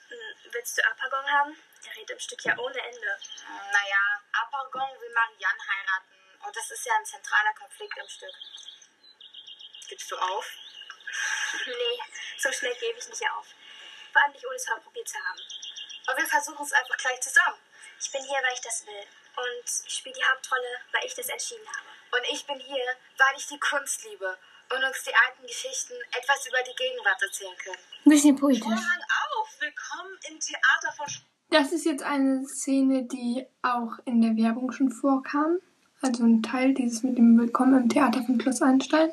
Speaker 3: Hm, Willst du Apagon haben? Der redet im Stück ja ohne Ende. Naja, Apagon will Marianne heiraten. Und das ist ja ein zentraler Konflikt im Stück.
Speaker 8: Gibst du auf?
Speaker 3: Nee, so schnell gebe ich nicht auf. Vor allem nicht ohne es mal probiert zu haben. Und wir versuchen es einfach gleich zusammen. Ich bin hier, weil ich das will. Und ich spiele die Hauptrolle, weil ich das entschieden habe. Und ich bin hier, weil ich die Kunst liebe und uns die alten Geschichten etwas über die Gegenwart erzählen können.
Speaker 1: Ein bisschen poetisch.
Speaker 8: Vorhang auf! Willkommen im Theater von Sch
Speaker 2: Das ist jetzt eine Szene, die auch in der Werbung schon vorkam. Also ein Teil dieses mit dem Willkommen im Theater von Schloss Einstein.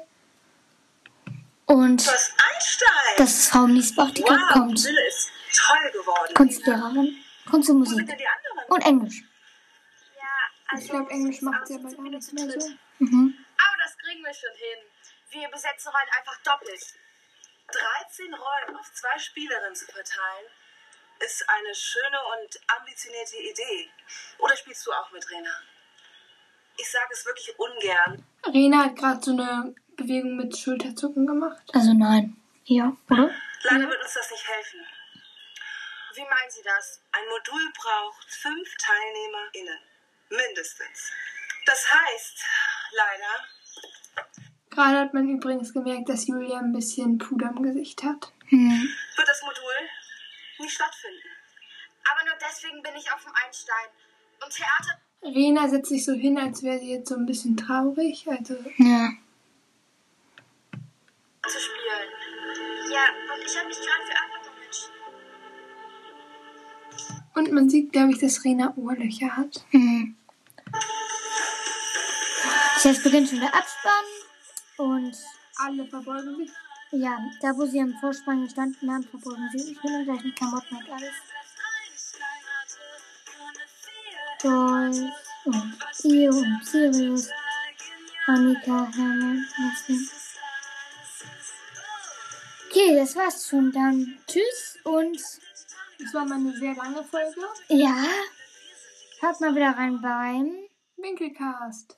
Speaker 1: Und
Speaker 8: Schloss Einstein!
Speaker 1: das ist Frau Niesbach, die gerade
Speaker 8: wow,
Speaker 1: kommt.
Speaker 8: Sibylle ist toll geworden.
Speaker 1: Kunstlehrerin, Kunst und Musik und Englisch.
Speaker 2: Ich glaube, Englisch macht sie aber gar nicht mehr so.
Speaker 1: Mhm.
Speaker 3: Aber das kriegen wir schon hin. Wir besetzen Rollen einfach doppelt.
Speaker 8: 13 Rollen auf zwei Spielerinnen zu verteilen, ist eine schöne und ambitionierte Idee. Oder spielst du auch mit, Rena? Ich sage es wirklich ungern.
Speaker 2: Rena hat gerade so eine Bewegung mit Schulterzucken gemacht.
Speaker 1: Also nein. Ja, oder?
Speaker 8: Lange wird uns das nicht helfen.
Speaker 3: Wie meinen Sie das?
Speaker 8: Ein Modul braucht fünf TeilnehmerInnen. Mindestens. Das heißt, leider,
Speaker 2: Gerade hat man übrigens gemerkt, dass Julia ein bisschen Puder im Gesicht hat.
Speaker 1: Hm.
Speaker 8: wird das Modul nicht stattfinden.
Speaker 3: Aber nur deswegen bin ich auf dem Einstein. Und Theater
Speaker 2: Rena setzt sich so hin, als wäre sie jetzt so ein bisschen traurig. Also
Speaker 1: Ja.
Speaker 3: zu spielen. Ja, und ich habe mich gerade für entschieden.
Speaker 2: Und man sieht, glaube ich, dass Rena Ohrlöcher hat.
Speaker 1: Mhm. Jetzt beginnt schon der Abspann und
Speaker 2: alle verbeugen sich.
Speaker 1: Ja, da wo sie am Vorspann gestanden haben, verbeugen sie sich mit den gleichen Klamotten und alles. Joyce und Io und Sirius, Annika, Hermann, Nassim. Okay, das war's schon dann. Tschüss und
Speaker 2: Das war mal eine sehr lange Folge.
Speaker 1: ja, hört mal wieder rein beim
Speaker 2: Winkelcast.